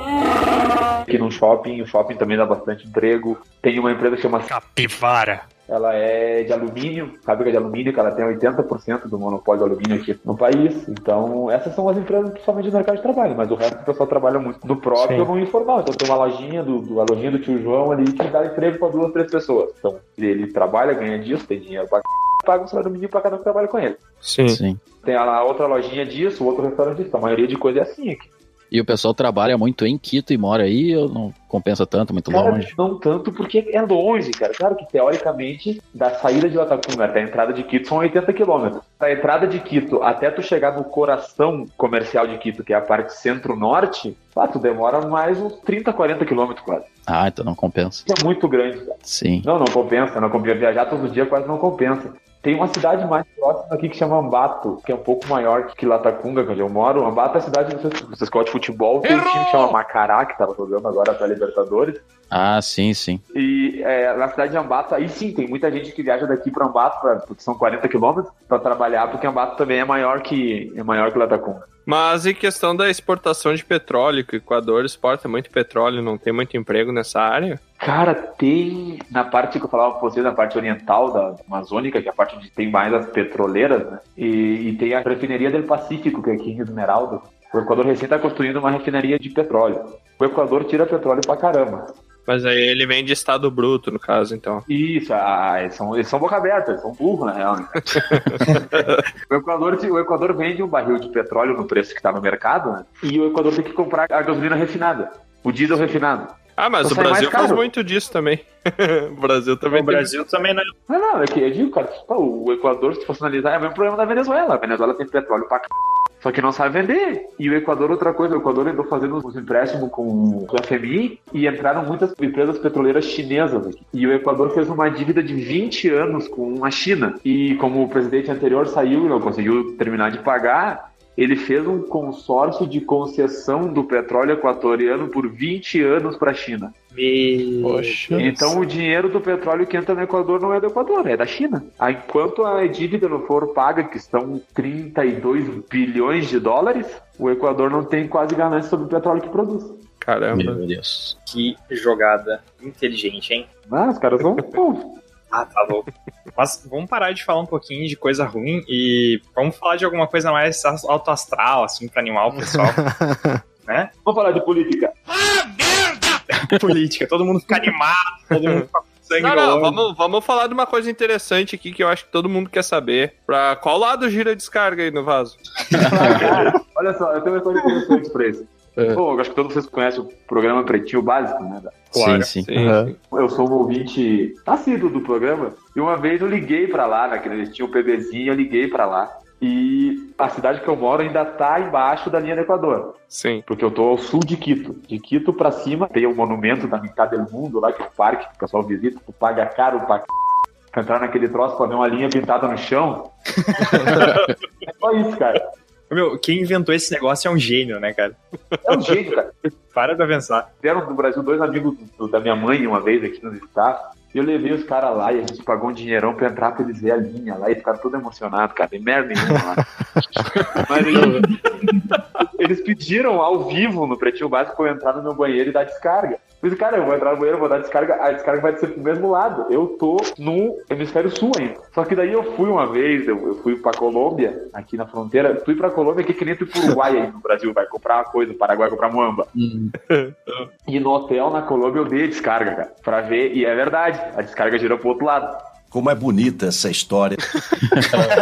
aqui no shopping, o shopping também dá bastante emprego. Tem uma empresa que chama Capivara. ela é de alumínio, fábrica de alumínio, que ela tem 80% do monopólio de alumínio aqui no país. Então, essas são as empresas principalmente do mercado de trabalho, mas o resto do pessoal trabalha muito no próprio Sim. no informal. Então, tem uma lojinha do, do, a lojinha do tio João ali que dá emprego para duas, três pessoas. Então, ele trabalha, ganha disso, tem dinheiro para paga um salário mínimo para cada um que trabalha com ele. Sim. Sim. Tem a outra lojinha disso, o outro restaurante disso. A maioria de coisa é assim aqui. E o pessoal trabalha muito em Quito e mora aí ou não compensa tanto, muito Cara, longe? não tanto porque é longe, cara. Claro que teoricamente, da saída de Latacunga até a entrada de Quito são 80 quilômetros. Da entrada de Quito até tu chegar no coração comercial de Quito, que é a parte centro-norte, ah, tu demora mais uns 30, 40 quilômetros quase. Ah, então não compensa. É muito grande, cara. Sim. Não, não compensa, não compensa. Viajar todo dia quase não compensa. Tem uma cidade mais próxima aqui que chama Ambato, que é um pouco maior que Latacunga, onde eu moro. Ambato é a cidade do vocês escola de futebol. Tem um time que chama Macará, que tava jogando agora pra Libertadores. Ah, sim, sim. E é, na cidade de Ambato, aí sim, tem muita gente que viaja daqui para Ambato, pra, porque são 40 quilômetros, para trabalhar, porque Ambato também é maior que é maior que Latacunga. Mas em questão da exportação de petróleo, que o Equador exporta muito petróleo, não tem muito emprego nessa área? Cara, tem na parte que eu falava pra você, na parte oriental da Amazônica, que é a parte onde tem mais as petroleiras, né? E, e tem a refineria del Pacífico, que é aqui em Rio Esmeralda. O Equador recém está construindo uma refinaria de petróleo. O Equador tira petróleo pra caramba. Mas aí ele vem de estado bruto, no caso, então. Isso, ah, eles, são, eles são boca aberta, eles são burros, na real. Né? o, Equador, o Equador vende um barril de petróleo no preço que está no mercado, né? E o Equador tem que comprar a gasolina refinada, o diesel refinado. Ah, mas Então o Brasil faz muito disso também. o Brasil também O tem- Brasil também não é. Não, não, é que eu digo, cara, o Equador, se fosse analisar, é o mesmo problema da Venezuela. A Venezuela tem petróleo pra c... Só que não sabe vender. E o Equador, outra coisa, o Equador andou fazendo uns empréstimos com o FMI e entraram muitas empresas petroleiras chinesas aqui. E o Equador fez uma dívida de 20 anos com a China. E como o presidente anterior saiu e não conseguiu terminar de pagar, ele fez um consórcio de concessão do petróleo equatoriano por 20 anos para a China. Poxa. Então o dinheiro do petróleo que entra no Equador não é do Equador, é da China. Enquanto a dívida não for paga, que estão 32 bilhões de dólares, o Equador não tem quase ganância sobre o petróleo que produz. Caramba. Meu Deus. Que jogada inteligente, hein? Ah, os caras são. Ah, tá louco. Mas vamos parar de falar um pouquinho de coisa ruim e vamos falar de alguma coisa mais alto astral, assim, pra animar o pessoal. né? Vamos falar de política. Política, todo mundo fica animado, todo mundo fica com sangue Não, não, vamos, vamos falar de uma coisa interessante aqui que eu acho que todo mundo quer saber. Pra qual lado gira a descarga aí no vaso? Cara, olha só, eu tenho uma história interessante pra isso. É. Eu acho que todos vocês conhecem o programa Pretinho Básico, né? Sim, sim. Sim, sim. Eu sou um ouvinte assíduo do programa e uma vez eu liguei pra lá, né? Que eles tinham um PBzinho, eu liguei pra lá. E a cidade que eu moro ainda tá embaixo da linha do Equador. Sim. Porque eu tô ao sul de Quito. De Quito pra cima tem o monumento da Mitad del Mundo lá, que é um parque que o pessoal visita, tu paga caro pra c... pra entrar naquele troço pra ver uma linha pintada no chão. é só isso, cara. Meu, quem inventou esse negócio é um gênio, né, cara? É um gênio, cara. Para pra pensar. Vieram do Brasil dois amigos do- da minha mãe uma vez aqui nos visitar. E eu levei os caras lá e a gente pagou um dinheirão pra entrar pra eles ver a linha lá e ficaram todos emocionados, cara. Tem merda nenhuma lá. Mas eles, eles pediram ao vivo no Pretinho Básico pra eu entrar no meu banheiro e dar descarga. Disse, cara, eu vou entrar no banheiro, vou dar descarga, a descarga vai ser pro mesmo lado. Eu tô no hemisfério sul ainda. Só que daí eu fui uma vez, eu, eu fui pra Colômbia, aqui na fronteira. Fui pra Colômbia, que é que nem tu pro Uruguai aí no Brasil, vai comprar uma coisa, o Paraguai comprar muamba. E no hotel na Colômbia eu dei a descarga, cara, pra ver, e é verdade, a descarga girou pro outro lado. Como é bonita essa história.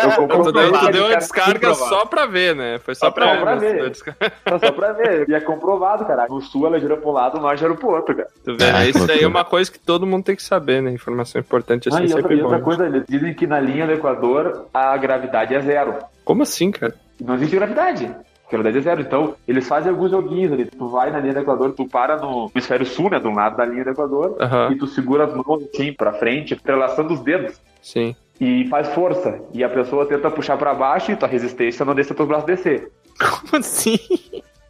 Eu compro Tu deu, tu deu a a descarga só pra ver, né? Foi só, Só pra, pra ver. ver. né? Descarga. Só pra ver, e é comprovado, cara. No sul ela girou pro lado, no norte girou pro outro, cara. Tu vê, Ah? Isso daí é uma coisa que todo mundo tem que saber, né? Informação importante assim Ah, e outra, sempre outra bom. coisa, eles dizem que na linha do Equador a gravidade é zero. Como assim, cara? Não existe gravidade. A gravidade é zero. Então, eles fazem alguns joguinhos ali. Tu vai na linha do Equador, tu para no hemisfério sul, né? Do lado da linha do Equador. Aham. E tu segura as mãos assim pra frente, entrelaçando os dedos. Sim. E faz força. E a pessoa tenta puxar pra baixo e tua resistência não deixa teus braços descer. Como assim?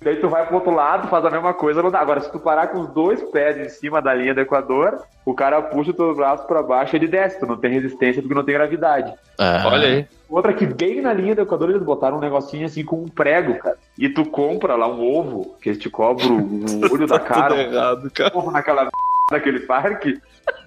Daí tu vai pro outro lado, faz a mesma coisa, não dá. Agora, se tu parar com os dois pés em cima da linha do Equador, o cara puxa o teu braço pra baixo e ele desce. Tu não tem resistência porque não tem gravidade. Ah, Olha aí. Outra que bem na linha do Equador eles botaram um negocinho assim com um prego, cara. E tu compra lá um ovo, que eles te cobram o olho da cara, Tudo errado, cara. um ovo naquela daquele parque,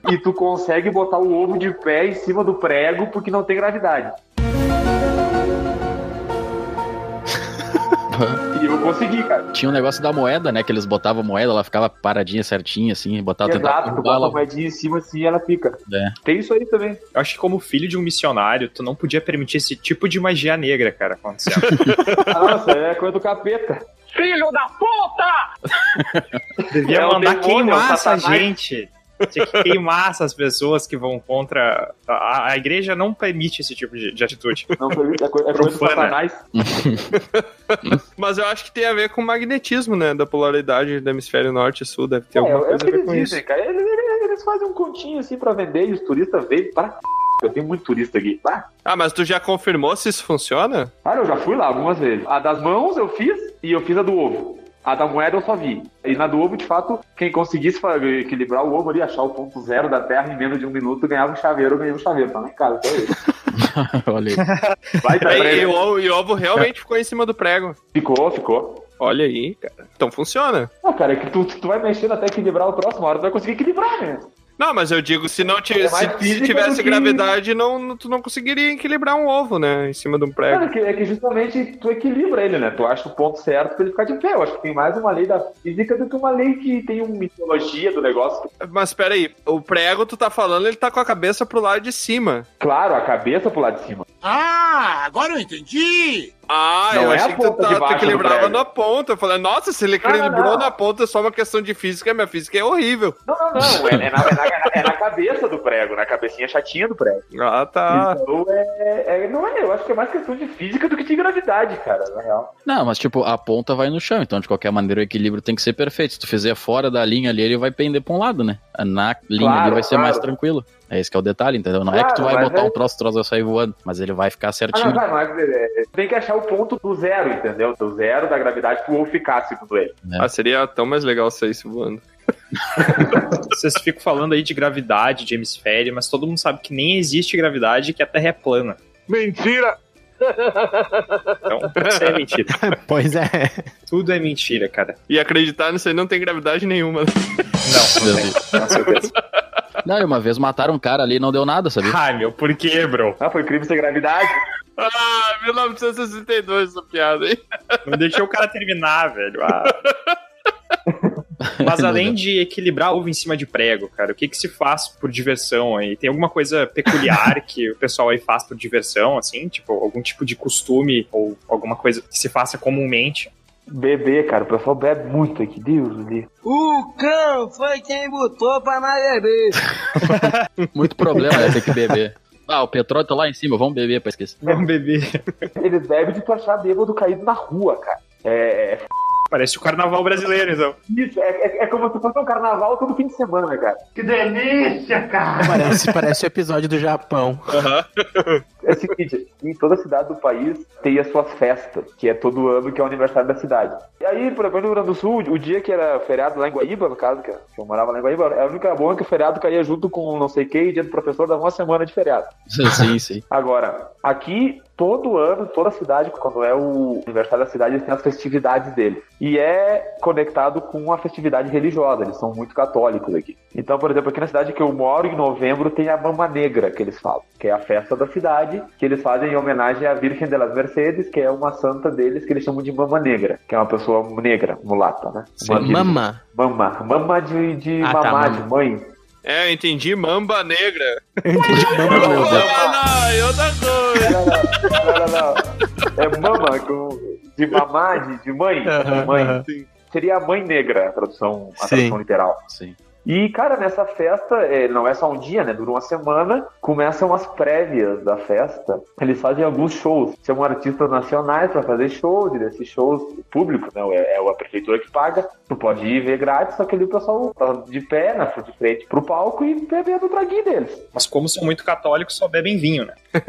e tu consegue botar o ovo de pé em cima do prego porque não tem gravidade. E eu consegui, cara. Tinha um negócio da moeda, né? Que eles botavam moeda, ela ficava paradinha certinha, assim, botavam Exato, tu bota a ela. moedinha em cima assim e ela fica. É. Tem isso aí também. Eu acho que como filho de um missionário, tu não podia permitir esse tipo de magia negra, cara, acontecendo. Nossa, é coisa do capeta. Filho da puta! Devia É mandar demônio, queimar é o essa gente. Tinha que queimar essas pessoas que vão contra. A, a igreja não permite esse tipo de, de atitude. Não foi é coisa, é coisa do Profana. satanás. Mas eu acho que tem a ver com o magnetismo, né? Da polaridade do hemisfério norte e sul. Deve ter É, alguma é o coisa que a ver eles com dizem, isso. cara. Eles, eles- eles fazem um continho assim pra vender e os turistas veem para. Eu tenho muito turista aqui. Ah, Ah, mas tu já confirmou se isso funciona? Cara, eu já fui lá algumas vezes. A das mãos eu fiz e eu fiz a do ovo. A da moeda eu só vi. E na do ovo, de fato, quem conseguisse equilibrar o ovo ali, achar o ponto zero da terra em menos de um minuto, ganhava um chaveiro, eu ganhei um chaveiro. Tá lá em casa, isso. Olha aí. Vai, tá E, e o, ovo- e o ovo realmente ficou em cima do prego. Ficou, ficou. Olha aí, cara. Então funciona. Ah, cara, é que tu, tu vai mexendo até equilibrar o próximo, hora tu vai conseguir equilibrar, né? Não, mas eu digo, se não É tivesse, mais se, tivesse do que- gravidade, não, tu não conseguiria equilibrar um ovo, né? Em cima de um prego. Cara, é é que justamente tu equilibra ele, né? Tu acha o ponto certo pra ele ficar de pé. Eu acho que tem mais uma lei da física do que uma lei que tem uma mitologia do negócio. Mas peraí, o prego tu tá falando, ele tá com a cabeça pro lado de cima. Claro, a cabeça pro lado de cima. Ah, agora eu entendi! Ah, Não eu é achei a que tu, tá, equilibrava na ponta. Eu falei, nossa, se ele não, equilibrou não. na ponta é só uma questão de física, minha física é horrível. Não, não, não. É, é na, é na- é na cabeça do prego, na cabecinha chatinha do prego. Ah, tá. Então é, é- Não é, eu acho que é mais questão de física do que de gravidade, cara, na real. Não, mas tipo, a ponta vai no chão, então de qualquer maneira o equilíbrio tem que ser perfeito. Se tu fizer fora da linha ali, ele vai pender pra um lado, né? Na linha Claro, ali vai ser claro. mais tranquilo. É esse que é o detalhe, entendeu? Não é que tu Claro, vai botar é- um troço, o troço vai sair voando, mas ele vai ficar Ah, certinho. não, vai, mas é, é, tem que achar o ponto do zero, entendeu? Do zero da gravidade pro ovo ficar, segundo ele. Ah, seria tão mais legal sair isso voando. Vocês ficam falando aí de gravidade, de hemisfério, mas todo mundo sabe que nem existe gravidade e que a Terra é plana. Mentira! Então, isso é mentira. Pois é. Tudo é mentira, cara. E acreditar nisso aí não tem gravidade nenhuma. Não, não tem, com certeza. Não, e uma vez mataram um cara ali e não deu nada, sabia? Ai, meu, por quê, bro? Ah, foi crime sem gravidade? Ah, 1962 essa piada aí. Não deixou o cara terminar, velho. Ah. Mas além de equilibrar ovo em cima de prego, cara, o que que se faz por diversão aí? Tem alguma coisa peculiar que o pessoal aí faz por diversão, assim? Tipo, algum tipo de costume ou alguma coisa que se faça comumente? Beber, cara, o pessoal bebe muito aqui, Deus livro. O cão foi quem botou pra nós beber. Muito problema, né? Ter que beber. Ah, o petróleo tá lá em cima, vamos beber pra esquecer. Vamos beber. Eles bebem de tu achar bêbado caído na rua, cara. É, é Parece o carnaval brasileiro, então. isso, é, é, é como se fosse um carnaval todo fim de semana, cara. Que delícia, cara! Parece, parece o episódio do Japão. É o seguinte, em toda cidade do país tem as suas festas, que é todo ano, que é o aniversário da cidade. E aí, por exemplo, no Rio Grande do Sul, o dia que era feriado lá em Guaíba, no caso, que eu morava lá em Guaíba, a única boa que o feriado caía junto com não sei quem, e dia do professor dava uma semana de feriado. Sim, sim. Agora, aqui, todo ano, toda cidade, quando é o aniversário da cidade, eles têm as festividades deles. E é conectado com a festividade religiosa, eles são muito católicos aqui. Então, por exemplo, aqui na cidade que eu moro, em novembro, tem a Mama Negra, que eles falam, que é a festa da cidade, que eles fazem em homenagem à Virgem de las Mercedes, que é uma santa deles, que eles chamam de Mama Negra, que é uma pessoa negra, mulata, né? Mama. Mama. Mama de, de Ah, tá, de mãe. É, eu entendi mamba negra. Mama, meu Deus. Ah, não, e outra coisa. Não, não, não, não. É mama com, de mamá, de, de mãe. Mãe. Seria a mãe negra, a tradução, a Sim. tradução literal. Sim. E, cara, nessa festa, é, não é só um dia, né? Dura uma semana. Começam as prévias da festa. Eles fazem alguns shows. Chamam artistas nacionais pra fazer shows. E desses shows, o público, né? É, é a prefeitura que paga. Tu pode ir ver grátis, só que ali o pessoal tá de pé, na de frente pro palco e bebendo o traguinho deles. Mas como são muito católicos, só bebem vinho, né?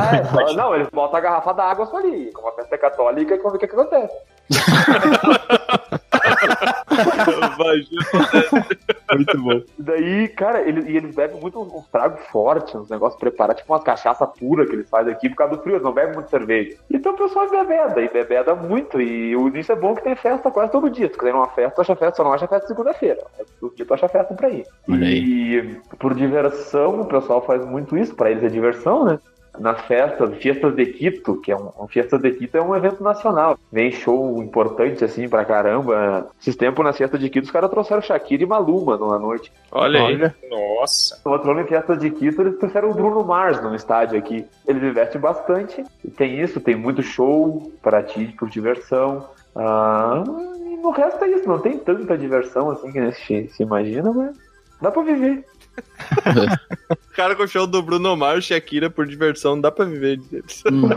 Ah, é, só- não, eles botam a garrafa d'água só ali. Como a festa é católica, como é que acontece? Muito bom. Daí, cara, ele, e eles bebem muito uns, tragos fortes, uns negócios preparados, tipo umas cachaça pura que eles fazem aqui por causa do frio, eles não bebem muito cerveja. Então o pessoal bebeda, e bebeda muito, e o início é bom que tem festa quase todo dia. Se quiser ir numa festa, tu acha festa, só não acha festa segunda-feira. Todo dia tu acha festa pra ir. E por diversão, o pessoal faz muito isso, pra eles é diversão, né? Nas festas, Fiestas de Quito, que é um, um Fiestas de Quito é um evento nacional. Vem show importante assim pra caramba. Esses tempos nas Fiestas de Quito os caras trouxeram Shakira e Maluma numa noite. Olha, Olha. Nossa. No outro ano em Fiestas de Quito eles trouxeram o Bruno Mars no estádio aqui. Eles investem bastante. E tem isso, tem muito show para ti, por diversão. Ah, e no resto é isso, não tem tanta diversão assim que a gente se imagina, mas dá pra viver. Cara com o show do Bruno Mars, Shakira por diversão, dá pra viver deles. Hum.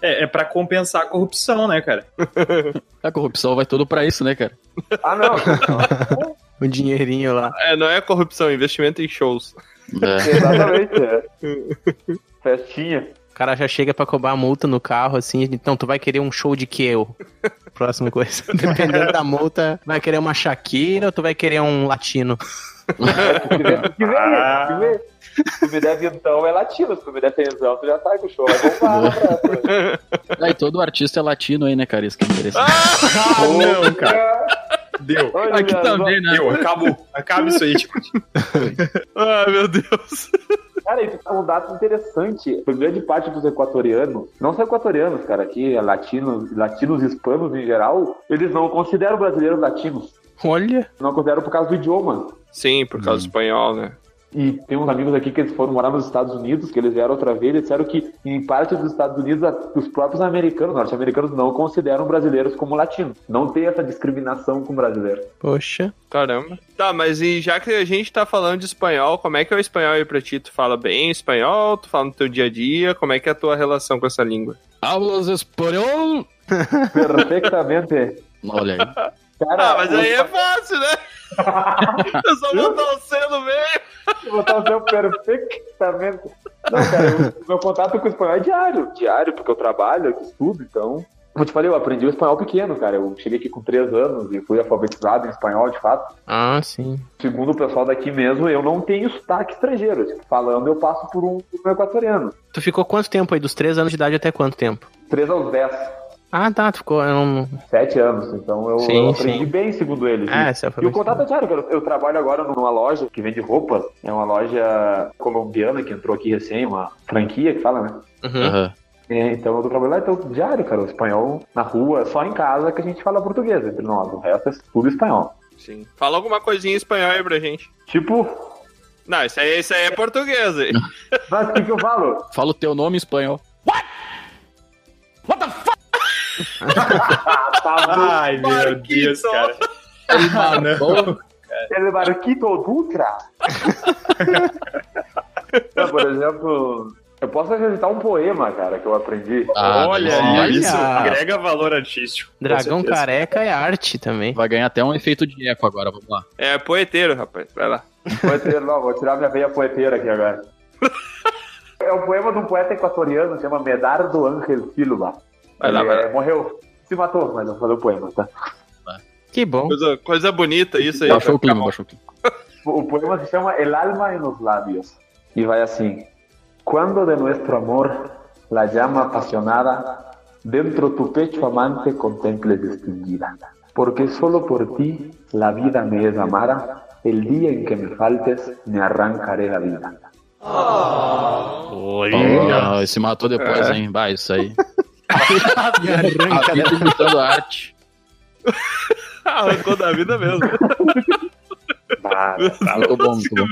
É, é pra compensar a corrupção, né, cara? A corrupção vai tudo pra isso, né, cara? Ah, não. O dinheirinho lá. É, não é corrupção, é investimento em shows. É. Exatamente, é. Festinha. O cara já chega pra cobrar a multa no carro, assim, então tu vai querer um show de que eu? Próxima coisa. Dependendo da multa, vai querer uma Shakira ou tu vai querer um latino? Se me der vintão é latino, se tu me der tensão, tu já sai com o show. Vai bombar, Ah, e todo artista é latino aí, né, cara? Isso que é interessante. Ah, não, cara. Deu. Olha, Aqui também, né? Deu, acabou. Acaba isso aí, tipo. Ah, meu Deus. Cara, isso é um dado interessante. Por grande parte dos equatorianos, não só equatorianos, cara, aqui, é latinos, latinos hispanos em geral, eles não consideram brasileiros latinos. Olha. Não consideram por causa do idioma. Sim, por causa do espanhol, né? E tem uns amigos aqui que eles foram morar nos Estados Unidos, que eles vieram outra vez, e disseram que em parte dos Estados Unidos, os próprios americanos, norte-americanos, não consideram brasileiros como latinos. Não tem essa discriminação com brasileiros. Poxa. Caramba. Tá, mas e já que a gente tá falando de espanhol, como é que é o espanhol aí pra ti? Tu fala bem espanhol? Tu fala no teu dia a dia? Como é que é a tua relação com essa língua? Hablas espanhol? Perfeitamente. Olha aí. Cara, Ah, mas aí é fácil, né? Eu só botar o C no meio. Vou botar o seu perfeitamente. Não, cara, o meu contato com o espanhol é diário. Diário, porque eu trabalho, eu estudo, então. Como eu te falei, eu aprendi o espanhol pequeno, cara. Eu cheguei aqui com três anos e fui alfabetizado em espanhol, de fato. Ah, sim. Segundo o pessoal daqui mesmo, eu não tenho sotaque estrangeiro. Tipo, falando, eu passo por um, por um equatoriano. Tu ficou quanto tempo aí? Dos 3 anos de idade até quanto tempo? Três aos dez. Ah, tá. Tu ficou. Eu não... Sete anos, então eu, Sim, eu aprendi sim. bem, segundo eles. Ah, E- e o contato é diário, cara. Eu trabalho agora numa loja que vende roupas. É uma loja colombiana que entrou aqui recém, uma franquia que fala, né? Uhum. É, então eu tô trabalhando lá, então diário, cara. O espanhol na rua, só em casa que a gente fala português entre nós. O resto é tudo espanhol. Sim. Fala alguma coisinha em espanhol aí pra gente. Tipo, Não, isso aí, isso aí é português aí. mas o que, que eu falo? Fala o teu nome em espanhol. Ai, meu Deus, cara. Ah, não. El Barquito Dutra. Não, por exemplo, eu posso recitar um poema, cara, que eu aprendi. Ah, Olha, olha. isso Olha. agrega valor artístico. Dragão careca é arte também. Vai ganhar até um efeito de eco agora, vamos lá. É poeteiro, rapaz. Vai lá. Poeteiro, não, vou tirar minha veia poeteira aqui agora. É um poema de um poeta equatoriano, chama Medardo Ángel Silva. Vai lá, vai lá. é, morreu, se matou, mas eu falei o poema, tá? Que bom. Coisa, coisa bonita isso aí. Baixou o Vai clima, baixou o clima. O poema se chama El alma en los labios. Y va así. Cuando de nuestro amor la llama apasionada dentro tu pecho amante contemples distinguida. Porque solo por ti la vida me es amara. El día en que me faltes me arrancaré la vida. Ah, esse matou depois, hein? Vai, isso aí. A vida imitando a arte. Arrancou da vida mesmo. Ah, Muito bom, muito bom.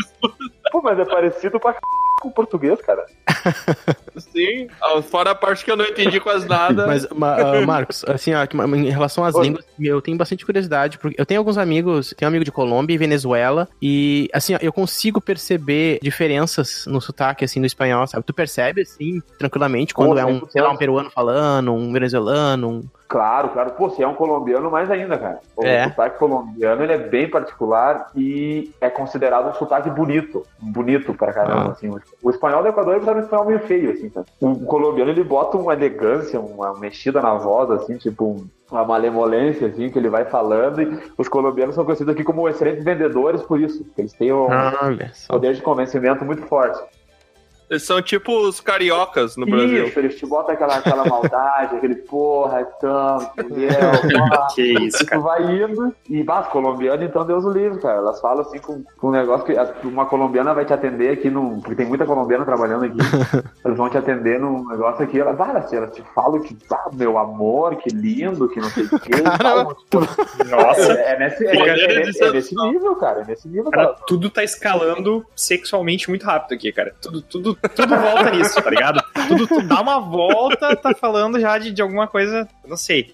Pô, mas é parecido pra c... com o português, cara. Sim. Ah, Fora a parte que eu não entendi quase nada. Mas, ma- ah, Marcos, assim, ó, em relação às Oi. línguas, eu tenho bastante curiosidade, porque eu tenho alguns amigos, tenho um amigo de Colômbia e Venezuela, e, assim, ó, eu consigo perceber diferenças no sotaque, assim, do espanhol, sabe? Tu percebe, assim, tranquilamente, quando Pô, é um, 100%. sei lá, um peruano falando, um venezuelano, um... Claro, claro. Pô, se é um colombiano, mais ainda, cara. O É. sotaque colombiano, ele é bem particular e é considerado um sotaque bonito. Bonito pra caramba, Ah. assim. O espanhol do Equador é espanhol meio feio, assim, sabe? O colombiano, ele bota uma elegância, uma mexida na voz, assim, tipo, um- uma malemolência, assim, que ele vai falando, e os colombianos são conhecidos aqui como excelentes vendedores por isso, porque eles têm um só. poder de convencimento muito forte. Eles são tipo os cariocas no Brasil. Isso, eles te botam aquela, aquela maldade, aquele porra, então, mulher, pá. Que isso, E tu vai indo, e bah, as colombianas, então Deus o livre, cara. Elas falam assim com, com um negócio que uma colombiana vai te atender aqui num. Porque tem muita colombiana trabalhando aqui. eles vão te atender num negócio aqui, elas, ah, elas, elas te falam que, ah, meu amor, que lindo, que não sei o quê. falam, Nossa, é, é nesse, é, é, é, nesse, é nesse nível, cara. É nesse nível, Cara, cara. tudo tá escalando sexualmente muito rápido aqui, cara. Tudo, tudo, tudo volta nisso, tá ligado? Tudo, tu dá uma volta, tá falando já de, de alguma coisa, não sei.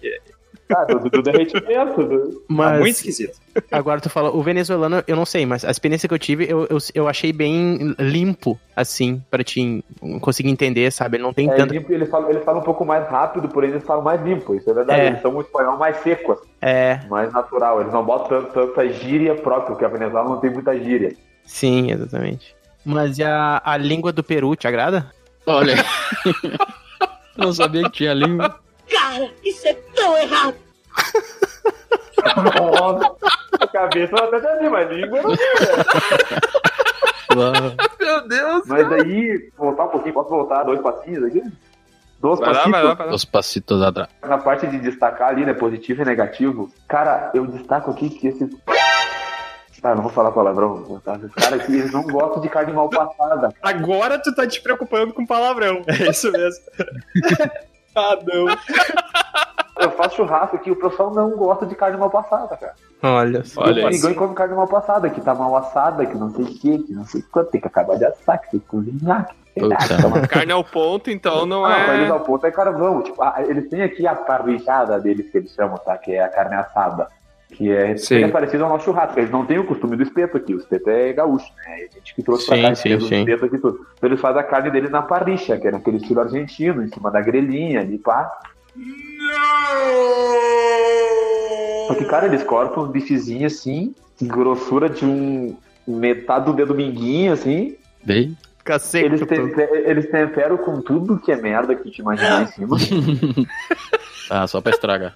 Ah, do, do derretimento. Do... Tá Mas muito esquisito. agora tu fala, o venezuelano, eu não sei, mas a experiência que eu tive, eu, eu, eu achei bem limpo, assim, pra te conseguir entender, sabe? Ele não tem É, tanto. limpo, ele, fala, ele fala um pouco mais rápido, porém eles falam mais limpo. Isso é verdade. É. Eles são um espanhol mais seco, assim, É, mais natural. Eles não botam tanto, tanta gíria própria, porque a Venezuela não tem muita gíria. sim, exatamente. Mas e a, a língua do Peru te agrada? Olha. não sabia que tinha língua. Cara, isso é tão errado. Nossa, a cabeça eu até já vi, mas língua eu não vi. Meu Deus! Mas daí, voltar um pouquinho, posso voltar dois passinhos aqui? Dois Vai lá, passinhos. vai lá, vai lá. Os passitos atrás. Na parte de destacar ali, né, positivo e negativo, cara, eu destaco aqui que esses. Tá, não vou falar palavrão, tá? Esses caras aqui, eles não gostam de carne mal passada. Agora tu tá te preocupando com palavrão. É isso mesmo. ah, não. Eu faço churrasco aqui, o pessoal não gosta de carne mal passada, cara. Olha só. Olha. Ninguém come carne mal passada, que tá mal assada, que não sei o que, que não sei quanto, tem que acabar de assar, que tem que cozinhar. Que tem Puta. Carne ao ponto, então não Ah, é. ao ponto é carvão. Tipo, ah, eles têm aqui a parrilhada deles que eles chamam, tá? Que é a carne assada. Que é, é parecido ao nosso churrasco. Eles não têm o costume do espeto aqui. O espeto é gaúcho, né? A gente que trouxe Sim, pra cá sim, espeto aqui tudo. Então eles fazem a carne deles na parricha, que é naquele estilo argentino, em cima da grelhinha ali, pá. Só que, cara, eles cortam um bifezinho assim, grossura de um metade do dedo minguinho, assim. Bem. Cacete. Eles, tempe- eles temperam com tudo que é merda que te imaginar em cima. Ah, só pra estragar.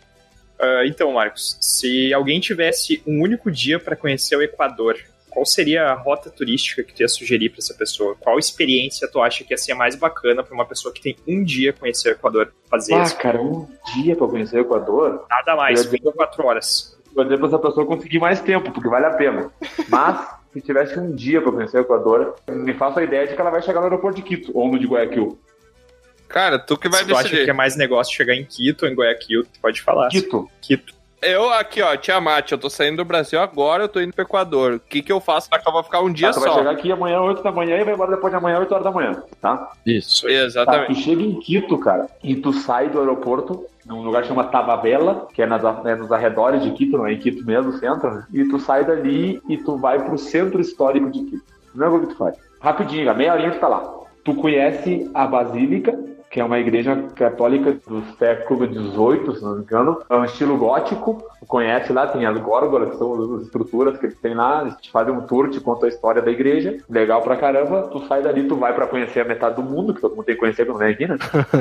Ah, então, Marcos, se alguém tivesse um único dia pra conhecer o Equador, qual seria a rota turística que tu ia sugerir pra essa pessoa? Qual experiência tu acha que ia ser mais bacana pra uma pessoa que tem um dia conhecer o Equador fazer? Ah, isso? cara, um dia pra conhecer o Equador, Nada mais, eu ia dizer- 24 horas. vou dizer pra essa pessoa conseguir mais tempo, porque vale a pena. Mas, se tivesse um dia pra conhecer o Equador, me faço a ideia de que ela vai chegar no aeroporto de Quito, ou no de Guayaquil. Cara, tu que vai Se tu acha que decidir. é mais negócio chegar em Quito ou em Guayaquil, tu pode falar. Quito. Quito. Eu aqui, ó, Tiamat, eu tô saindo do Brasil agora, eu tô indo pro Equador. O que que eu faço? Será que eu vou ficar um dia Tá, tu vai só? chegar aqui amanhã, 8 da manhã, e vai embora depois de amanhã, 8 horas da manhã, tá? Isso. Tá, Exatamente. tu chega em Quito, cara, e tu sai do aeroporto, num lugar que chama Tababela, que é nas, é nos arredores de Quito, não é em Quito mesmo, centro, né? E tu sai dali e tu vai pro centro histórico de Quito. Primeira coisa que tu faz. Rapidinho, a meia horinha tu tá lá. Tu conhece a Basílica, que é uma igreja católica do século XVIII, se não me engano. É um estilo gótico. Tu conhece lá, tem as górgolas, que são as estruturas que eles têm lá. Eles te fazem um tour, te conta a história da igreja. Legal pra caramba. Tu sai dali, tu vai pra conhecer a metade do mundo, que todo mundo tem que conhecer quando vem aqui, né?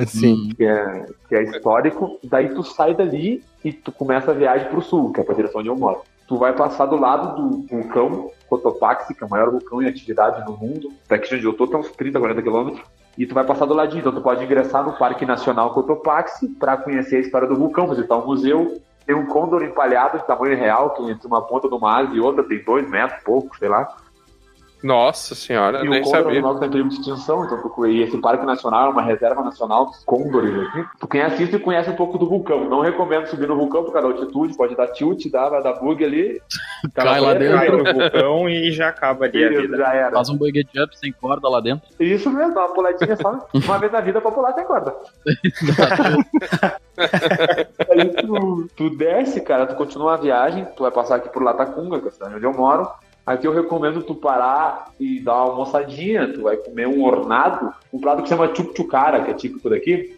Sim. que é, que é histórico. Daí tu sai dali e tu começa a viagem pro sul, que é pra direção onde eu moro. Tu vai passar do lado do vulcão Cotopaxi, que é o maior vulcão em atividade no mundo. Daqui onde eu tô, tá uns 30, 40 quilômetros. E tu vai passar do ladinho. Então tu pode ingressar no Parque Nacional Cotopaxi para conhecer a história do vulcão, visitar um museu. Tem um côndor empalhado de tamanho real, que entre uma ponta de uma e outra tem dois metros, pouco, sei lá. Nossa senhora, E nem o Condor sabia. Está em período de extinção, então e esse Parque Nacional é uma reserva nacional dos Condores aqui. Tu conhece isso e conhece um pouco do vulcão. Não recomendo subir no vulcão por causa da altitude, pode dar tilt, dá, vai dar bug ali. Cai lá Aquela Cai dentro. no vulcão e já acaba ali a Isso, vida. já era. Faz um bug jump sem corda lá dentro. Isso mesmo, dá uma puladinha só. Uma vez na vida pra pular sem corda. Aí tu, tu desce, cara, tu continua a viagem, tu vai passar aqui por Latacunga, que é a cidade onde eu moro. Aqui eu recomendo tu parar e dar uma almoçadinha, tu vai comer um ornado, um prato que chama chup-chucara, que é típico daqui.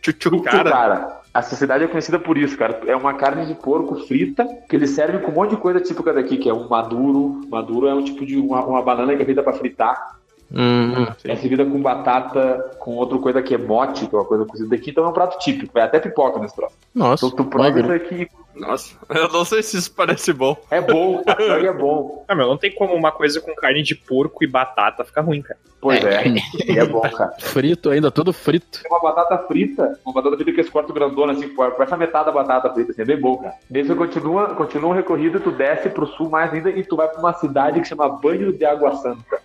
Chuchucara. Chup-chucara. Essa cidade é conhecida por isso, cara. É uma carne de porco frita, que eles servem com um monte de coisa típica daqui, que é um maduro. Maduro é um tipo de uma, uma banana que é feita pra fritar. Hum, É servida com batata, com outra coisa que é mote, que é uma coisa cozida aqui, então é um prato típico. Vai até pipoca nesse troço. nossa. Então tu prova isso aqui. Nossa, eu não sei se isso parece bom. É bom, é bom. Ah, meu, não tem como uma coisa com carne de porco e batata ficar ruim, cara. Pois é, e é bom, cara. Frito ainda, tudo frito. Tem uma batata frita, uma batata frita que eles cortam grandona, assim, essa metade da batata frita, assim, é bem bom, cara. Daí você continua, continua um recorrido, tu desce pro sul mais ainda e tu vai pra uma cidade que chama Banho de Água Santa.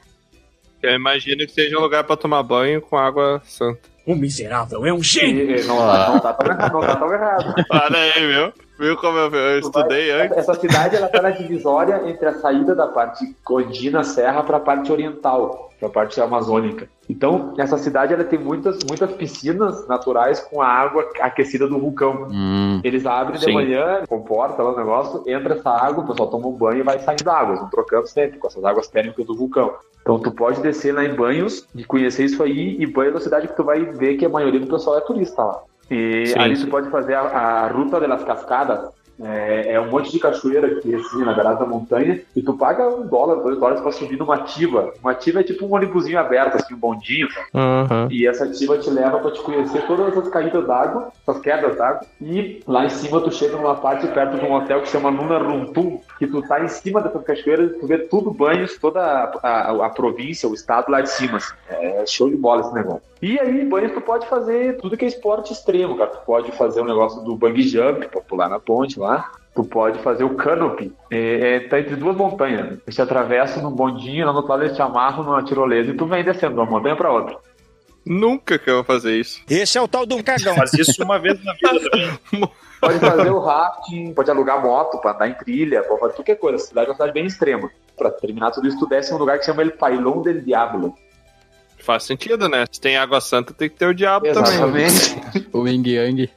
Eu imagino que seja um lugar pra tomar banho com água santa. O miserável é um gênio. não, não, tá tão errado, não tá tão errado. Olha aí, viu? Viu como eu, eu estudei antes? Essa cidade ela tá na divisória entre a saída da parte Gondina Serra para a parte oriental, para a parte amazônica. Então, essa cidade ela tem muitas, muitas piscinas naturais com a água aquecida do vulcão. Hum, Eles abrem de Sim. manhã, comporta lá o negócio, entra essa água, o pessoal toma um banho e vai saindo água. Eles vão trocando sempre com essas águas térmicas do vulcão. Então tu pode descer lá em banhos e conhecer isso aí, e banho da cidade que tu vai ver que a maioria do pessoal é turista lá. E Sim, ali tu pode fazer a, a Ruta das Cascadas, é, é um monte de cachoeira que assim, na beirada da montanha, e tu paga um dólar, dois dólares pra subir numa ativa. Uma ativa é tipo um ônibusinho aberto, assim, um bondinho? Aham. E essa ativa te leva pra te conhecer todas essas caídas d'água, essas quedas d'água. E lá em cima tu chega numa parte perto de um hotel que chama Luna Runtum, que tu tá em cima dessas cachoeiras, tu vê tudo banhos, toda a, a- a província, o estado lá de cima. assim. É show de bola esse negócio. E aí, banhos tu pode fazer tudo que é esporte extremo, cara. Tu pode fazer o negócio do bungee jump, pra pular na ponte lá. Tu pode fazer o canopy. É, é, tá entre duas montanhas. Eles te atravessam num bondinho, lá no outro lado eles te amarram numa tirolesa e tu vem descendo de uma montanha pra outra. Nunca que eu vou fazer isso. Esse é o tal um cagão. Faz isso uma vez na vida também. Pode fazer o rafting, pode alugar moto pra andar em trilha, pode fazer qualquer coisa. A cidade é uma cidade bem extrema. Pra terminar tudo isso, tu desce em um lugar que chama El Pailón del Diablo. Faz sentido, né? Se tem água santa, tem que ter o diabo também. Exatamente. o Ying Yang.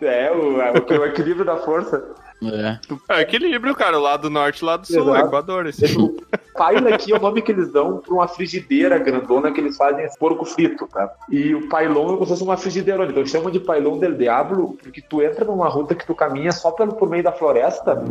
É, o, o, o equilíbrio da força. É. É equilíbrio, cara. O lado norte e o lado sul, Exato. Equador. Esse. O paila aqui é o nome que eles dão pra uma frigideira grandona que eles fazem esse porco frito, tá? E o pailão é como se fosse uma frigideira. Então chamam de pailão del diablo porque tu entra numa ruta que tu caminha só pelo, por meio da floresta.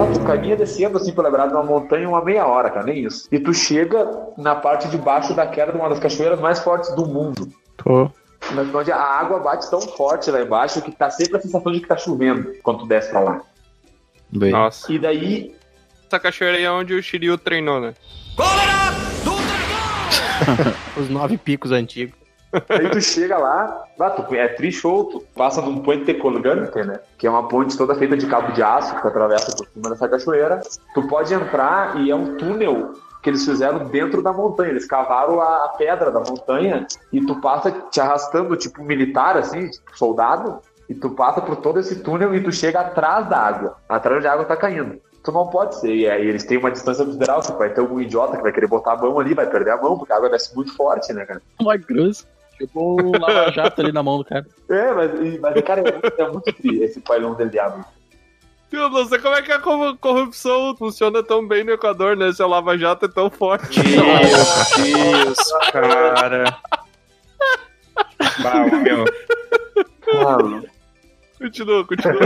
Ah, tu caminha descendo assim pela beirada de uma montanha uma meia hora, cara, nem isso. E tu chega na parte de baixo da queda de uma das cachoeiras mais fortes do mundo. Tô. Mas onde a água bate tão forte lá embaixo que tá sempre a sensação de que tá chovendo quando tu desce pra lá. Bem. Nossa. E daí Essa cachoeira aí é onde o Shiryu treinou, né? Os nove picos antigos. Aí tu chega lá, lá tu é tri-show, tu passa num puente colgante, né? Que é uma ponte toda feita de cabo de aço que atravessa por cima dessa cachoeira. Tu pode entrar e é um túnel que eles fizeram dentro da montanha. Eles cavaram a, a pedra da montanha e tu passa te arrastando, tipo militar, assim, tipo soldado, e tu passa por todo esse túnel e tu chega atrás da água, atrás onde a água tá caindo. Tu não pode ser, e aí eles têm uma distância considerável, tipo, vai ter algum idiota que vai querer botar a mão ali, vai perder a mão, porque a água desce muito forte, né, cara? Uma cruz. Tipo o Lava Jato ali na mão do cara. É, mas, mas cara, é muito, é muito tri, esse pailão del diabo. Eu não sei como é que a corru- corrupção funciona tão bem no Equador, né? Se a Lava Jato é tão forte. Meu Deus, cara. Bah, meu, Continua, continua.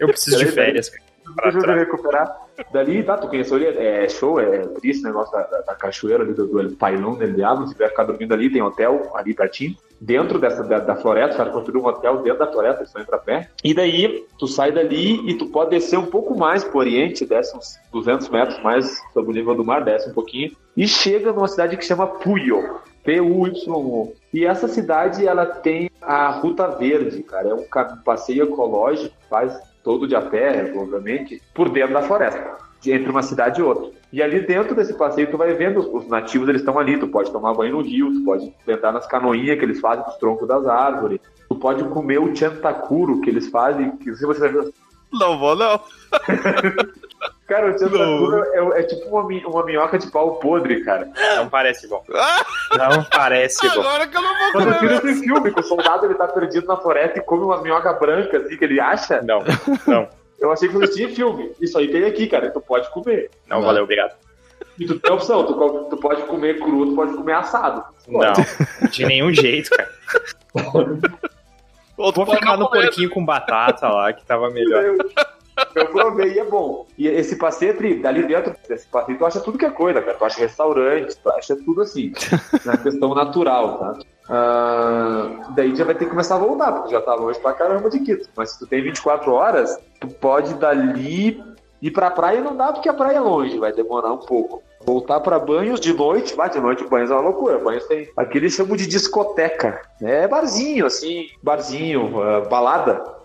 eu preciso de férias, cara. Deixa eu recuperar. Dali, tá, tu conheceu ali, é show, é triste o negócio da, da, da cachoeira ali do, do Pailão del Diablo. Se vai ficar dormindo ali, tem hotel ali pertinho. Dentro dessa, da, da floresta, os caras construíram um hotel dentro da floresta, eles só entra a pé. E daí, tu sai dali e tu pode descer um pouco mais pro oriente, desce uns 200 metros mais sobre o nível do mar, desce um pouquinho. E chega numa cidade que chama Puyo. P-U-Y-O. E essa cidade, ela tem a Ruta Verde, cara. É um um passeio ecológico, faz todo de a pé, obviamente, por dentro da floresta, entre uma cidade e outra. E ali dentro desse passeio, tu vai vendo os nativos, eles estão ali. Tu pode tomar banho no rio, tu pode entrar nas canoinhas que eles fazem dos troncos das árvores. Tu pode comer o chantakuro que eles fazem, que se você Não vou, não. Cara, o chantakuro é, é tipo uma, uma minhoca de pau podre, cara. Não parece bom. Ah, Não parece bom. agora que eu não vou Quando tira esse filme, que o soldado ele tá perdido na floresta e come uma minhoca branca, assim, que ele acha. Não, não, Eu achei que não tinha filme. Isso aí tem aqui, cara. Tu pode comer. não, valeu, obrigado. E tu tem opção. Tu, tu pode comer cru, tu pode comer assado. Não, de nenhum jeito, cara. Ou tu Vou pode ficar não no comer. porquinho com batata lá, que tava melhor. Eu provei e é bom. E esse passeio, dali dentro desse passeio, tu acha tudo que é coisa, cara. Tu acha restaurante, tu acha tudo assim. Na questão natural, tá? Ah, daí já vai ter que começar a voltar, porque já tá longe pra caramba de Quito. Mas se tu tem 24 horas, tu pode dali ir pra praia não dá porque a praia é longe, vai demorar um pouco. Voltar pra banhos de noite, vai de noite banhos é uma loucura. Banhos tem. Aqui eles chamam de discoteca. É barzinho, assim, barzinho, ah, balada.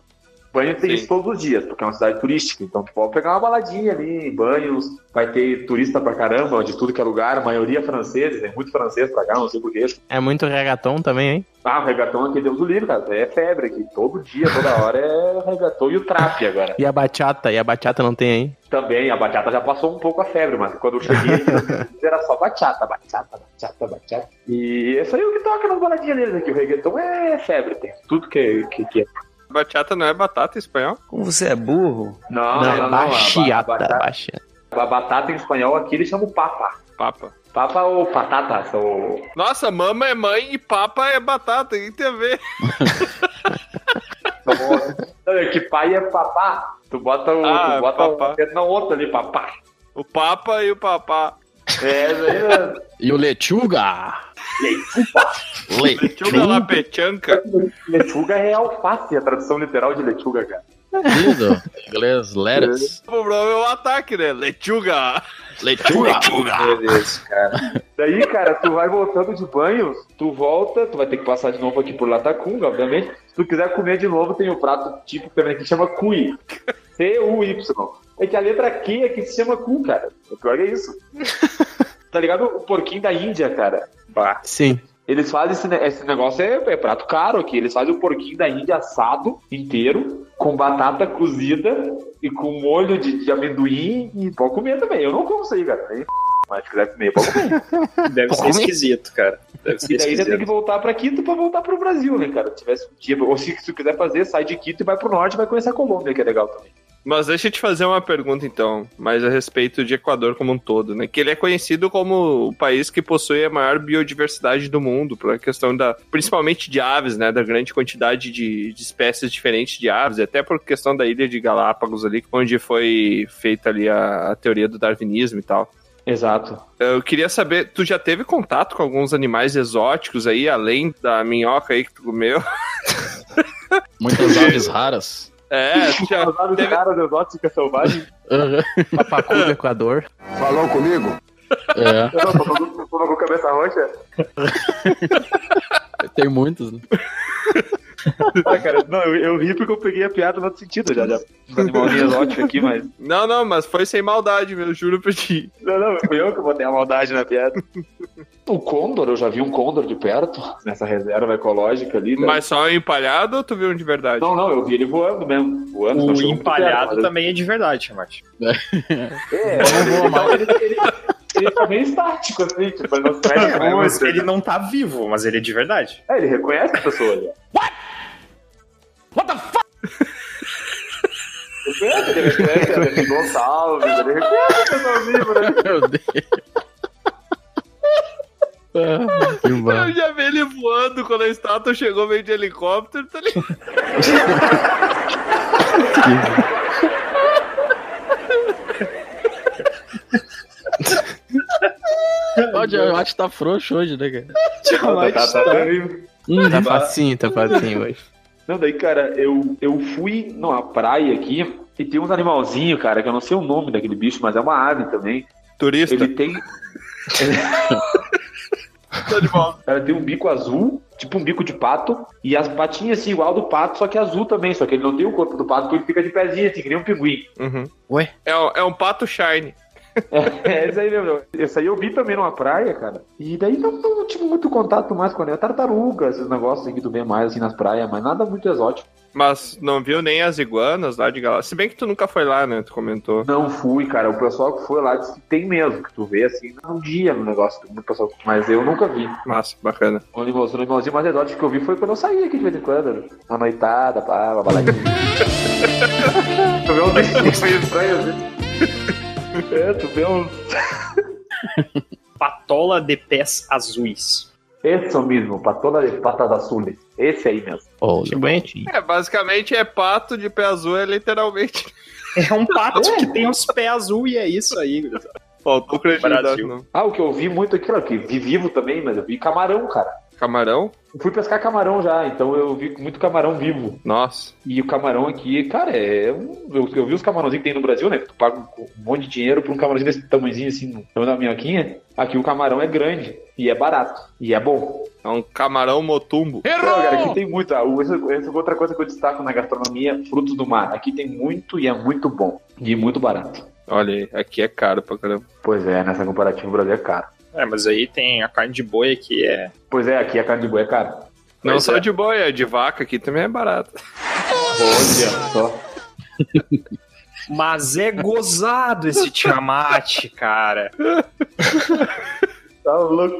Banho tem Sim. isso todos os dias, porque é uma cidade turística. Então tu pode pegar uma baladinha ali, banhos, vai ter turista pra caramba, de tudo que é lugar, a maioria franceses, tem muito francês pra cá, não sei porquê. É muito reggaeton também, hein? Ah, o reggaeton aqui, Deus o livre, cara. É febre aqui. Todo dia, toda hora é reggaeton e o trap agora. E a bachata? E a bachata não tem, hein? Também, a bachata já passou um pouco a febre, mas quando eu cheguei era só bachata, bachata, bachata, bachata. E isso aí é o que toca nas baladinhas deles aqui. O reggaeton é febre, tem tudo que, que, que é. Bachata não é batata em espanhol? Como você é burro? Não, não, não, não. a ba- bachiata, batata- bachiata. A batata em espanhol aqui eles chamam papa. Papa. Papa ou patata? São... Nossa, mama é mãe e papa é batata, tem que ver. Não, é que pai é papá. Tu bota o. Ah, tu bota papá. o na outra ali, papá. O papa e o papá. É, isso aí é. E o lechuga? Lechuga Lechuga. la pechanca. Lechuga é alface, a tradução literal de lechuga, cara. Em inglês, lettuce. O problema é o ataque, né? Lechuga. Lechuga. Meu Deus, cara. Daí, cara, tu vai voltando de banho, tu volta, tu vai ter que passar de novo aqui por Latacunga, obviamente. Se tu quiser comer de novo, tem o prato típico também que chama Cui. C-U-Y. É que a letra Q aqui se chama Cu, cara. O pior é isso. tá ligado? O porquinho da Índia, cara. Bah. Sim. Eles fazem esse, esse negócio, é, é prato caro aqui. Eles fazem o porquinho da Índia assado inteiro, com batata cozida e com molho de, de amendoim e pode comer também. Eu não como isso aí, cara. Nem Mas se quiser comer, pode comer. Deve ser esquisito, cara. Deve ser E daí já tem que voltar pra Quito pra voltar pro Brasil, né, cara? Se tivesse um dia. Ou se, se quiser fazer, sai de Quito e vai pro norte e vai conhecer a Colômbia, que é legal também. Mas deixa eu te fazer uma pergunta, então, mais a respeito de Equador como um todo, né? Que ele é conhecido como o país que possui a maior biodiversidade do mundo, pela questão da, principalmente de aves, né? Da grande quantidade de, de espécies diferentes de aves, e até por questão da ilha de Galápagos ali, onde foi feita ali a, a teoria do darwinismo e tal. Exato. Eu queria saber, tu já teve contato com alguns animais exóticos aí, além da minhoca aí que tu comeu? Muitas aves raras. É, As aves teve... caras exóticas selvagens. Aham. Papacu do Equador. Falou comigo? É, Eu não, com cabeça roxa. tem muitos, né? Ah, cara, não, eu, eu ri porque eu peguei a piada no outro sentido já. já os animalzinhos exóticos aqui, mas. Não, não, mas foi sem maldade, meu, juro pra ti. Não, não, fui eu que botei a maldade na piada. O Condor, eu já vi um Condor de perto, nessa reserva ecológica ali. né? Mas só empalhado ou tu viu um de verdade? Não, não, eu vi ele voando mesmo. Voando, não O muito empalhado perto, mas- também é de verdade, Chamate. É, então ele, ele, ele tá meio estático, assim, tipo, ele não mexe É, mas muito. ele não tá vivo, mas ele é de verdade. É, ele reconhece a pessoa ali. What? What the fuck? Ele reconhece, ele reconhece Gonçalves, ele reconhece a pessoa viva, né? Meu Deus. Ah. Eu já vi ele voando quando a estátua chegou meio de helicóptero, tá ligado? Pode, eu acho que tá frouxo hoje, né, cara? Tá, tá, tá meio- Tá facinho, tá facinho hoje. Não, daí, cara, eu, eu fui numa praia aqui e tem uns animalzinhos, cara, que eu não sei o nome daquele bicho, mas é uma ave também. Turista. Ele tem. Tá de volta. Ela tem um bico azul, tipo um bico de pato, e as patinhas assim, igual do pato, só que azul também, só que ele não tem o corpo do pato, porque ele fica de pezinho, assim, que nem um pinguim. Uhum. Ué? É, um- é um pato shine. É, isso aí mesmo. Esse aí eu vi também numa praia, cara. E daí não, não tive muito contato mais com ele. Tartaruga, esses negócios assim que tu vê mais assim nas praias, mas nada muito exótico. Mas não viu nem as iguanas lá de Galápagos. Se bem que tu nunca foi lá, né? Tu comentou. Não fui, cara. O pessoal que foi lá disse que tem mesmo, que tu vê assim, um dia no negócio. muito pessoal, mas eu nunca vi. Massa, bacana. O animalzinho, o mais exótico que eu vi foi quando eu saí aqui de vez em quando. Uma noitada, pá, uma baladinha. tu vê uns bichinhos meio estranhos assim. É, tu vê uns. Patola de pés azuis. Esse mesmo, patola de patas azules. Esse aí mesmo. Que bonitinho. É, basicamente é pato de pé azul, é literalmente. É um pato que tem os pés azul e é isso aí. Faltou credibilidade, Brasil. não. Ah, o que eu vi muito aqui, que vi vivo também, mas eu vi camarão, cara. Camarão? Eu fui pescar camarão já, então eu vi muito camarão vivo. Nossa. E o camarão aqui, cara, é. um- Eu, eu vi os camarãozinhos que tem no Brasil, né? que Tu paga um monte de dinheiro por um camarãozinho desse tamanhozinho assim, no tamanho da minhoquinha. Aqui o camarão é grande e é barato. E é bom. É um camarão motumbo. Não, cara, aqui tem muito. ah, Essa, essa é outra coisa que eu destaco na gastronomia, frutos do mar. Aqui tem muito e é muito bom. E muito barato. Olha aí, aqui é caro pra caramba. Pois é, nessa comparativa o Brasil é caro. É, mas aí tem a carne de boi aqui, é. Pois é, aqui a carne de boi é cara. Não Pois só é. de boi, é de vaca aqui também é barato. Olha só. Mas é gozado esse Tiamat, cara. Tá louco.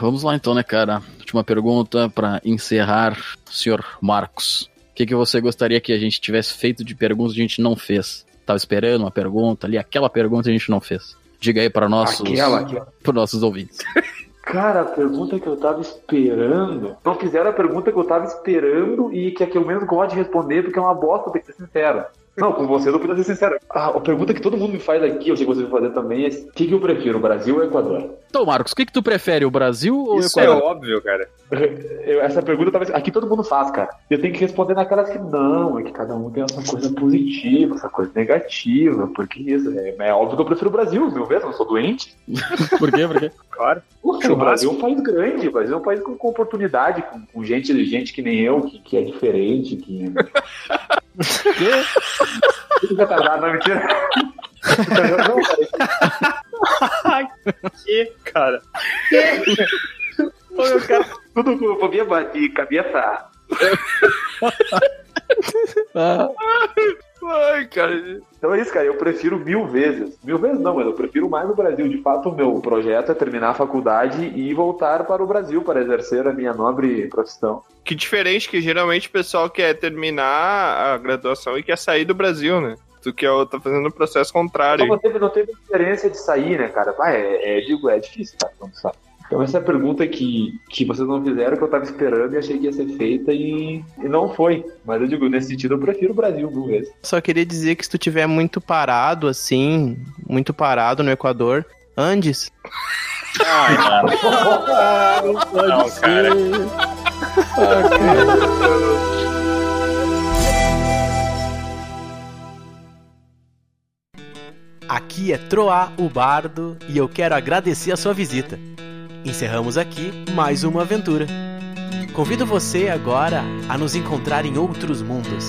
Vamos lá então, né, cara? Última pergunta pra encerrar, senhor Marcos. O que, que você gostaria que a gente tivesse feito de perguntas que a gente não fez? Tava esperando uma pergunta ali, aquela pergunta a gente não fez. Diga aí para nossos, Aquela, aquela. para nossos ouvintes. Cara, a pergunta que eu tava esperando. Não fizeram a pergunta que eu tava esperando e que é que eu menos gosto de responder, porque é uma bosta, tem que ser sincero. Não, com você eu não podia ser sincero. Ah, a pergunta que todo mundo me faz aqui, eu sei que vocês vão fazer também, é o que, que eu prefiro, Brasil ou Equador? Então, Marcos, o que, que tu prefere, o Brasil ou o Isso é Equador? óbvio, cara. Eu- essa pergunta tava, aqui todo mundo faz, cara. Eu tenho que responder naquelas que não, é que cada um tem essa coisa positiva, essa coisa negativa, porque isso é, é óbvio que eu prefiro o Brasil, meu vez, eu não sou doente. Por quê? Por quê? Claro. Poxa, o Brasil é um país grande, o Brasil é um país com, com oportunidade, com, com gente, gente que nem eu, que, que é diferente, que. Que? Tá casado, não, mentira. Não, cara, Que, cara. Ô, meu cara, tudo com a minha minha cabeça. Ai, cara. Então é isso, cara. Eu prefiro mil vezes. Mil vezes não, mas eu prefiro mais o Brasil. De fato, o meu projeto é terminar a faculdade e voltar para o Brasil para exercer a minha nobre profissão. Que diferente que geralmente o pessoal quer terminar a graduação e quer sair do Brasil, né? Tu que é- tá fazendo o processo contrário. Não, teve, não teve experiência de sair, né, cara? Ah, é, é, digo, é difícil, cara, quando sai. Então essa é a pergunta que, que vocês não fizeram, que eu tava esperando e achei que ia ser feita e, e não foi. Mas eu digo, nesse sentido, eu prefiro o Brasil mil vezes. Só queria dizer que se tu tiver muito parado, assim, muito parado no Equador, Andes. Ai, mano. Não, cara. Aqui é Troá, o Bardo, e eu quero agradecer a sua visita. Encerramos aqui mais uma aventura. Convido você agora a nos encontrar em outros mundos.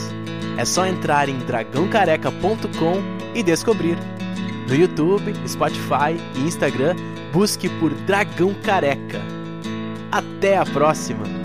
É só entrar em dragãocareca.com e descobrir. No YouTube, Spotify e Instagram, busque por Dragão Careca. Até a próxima!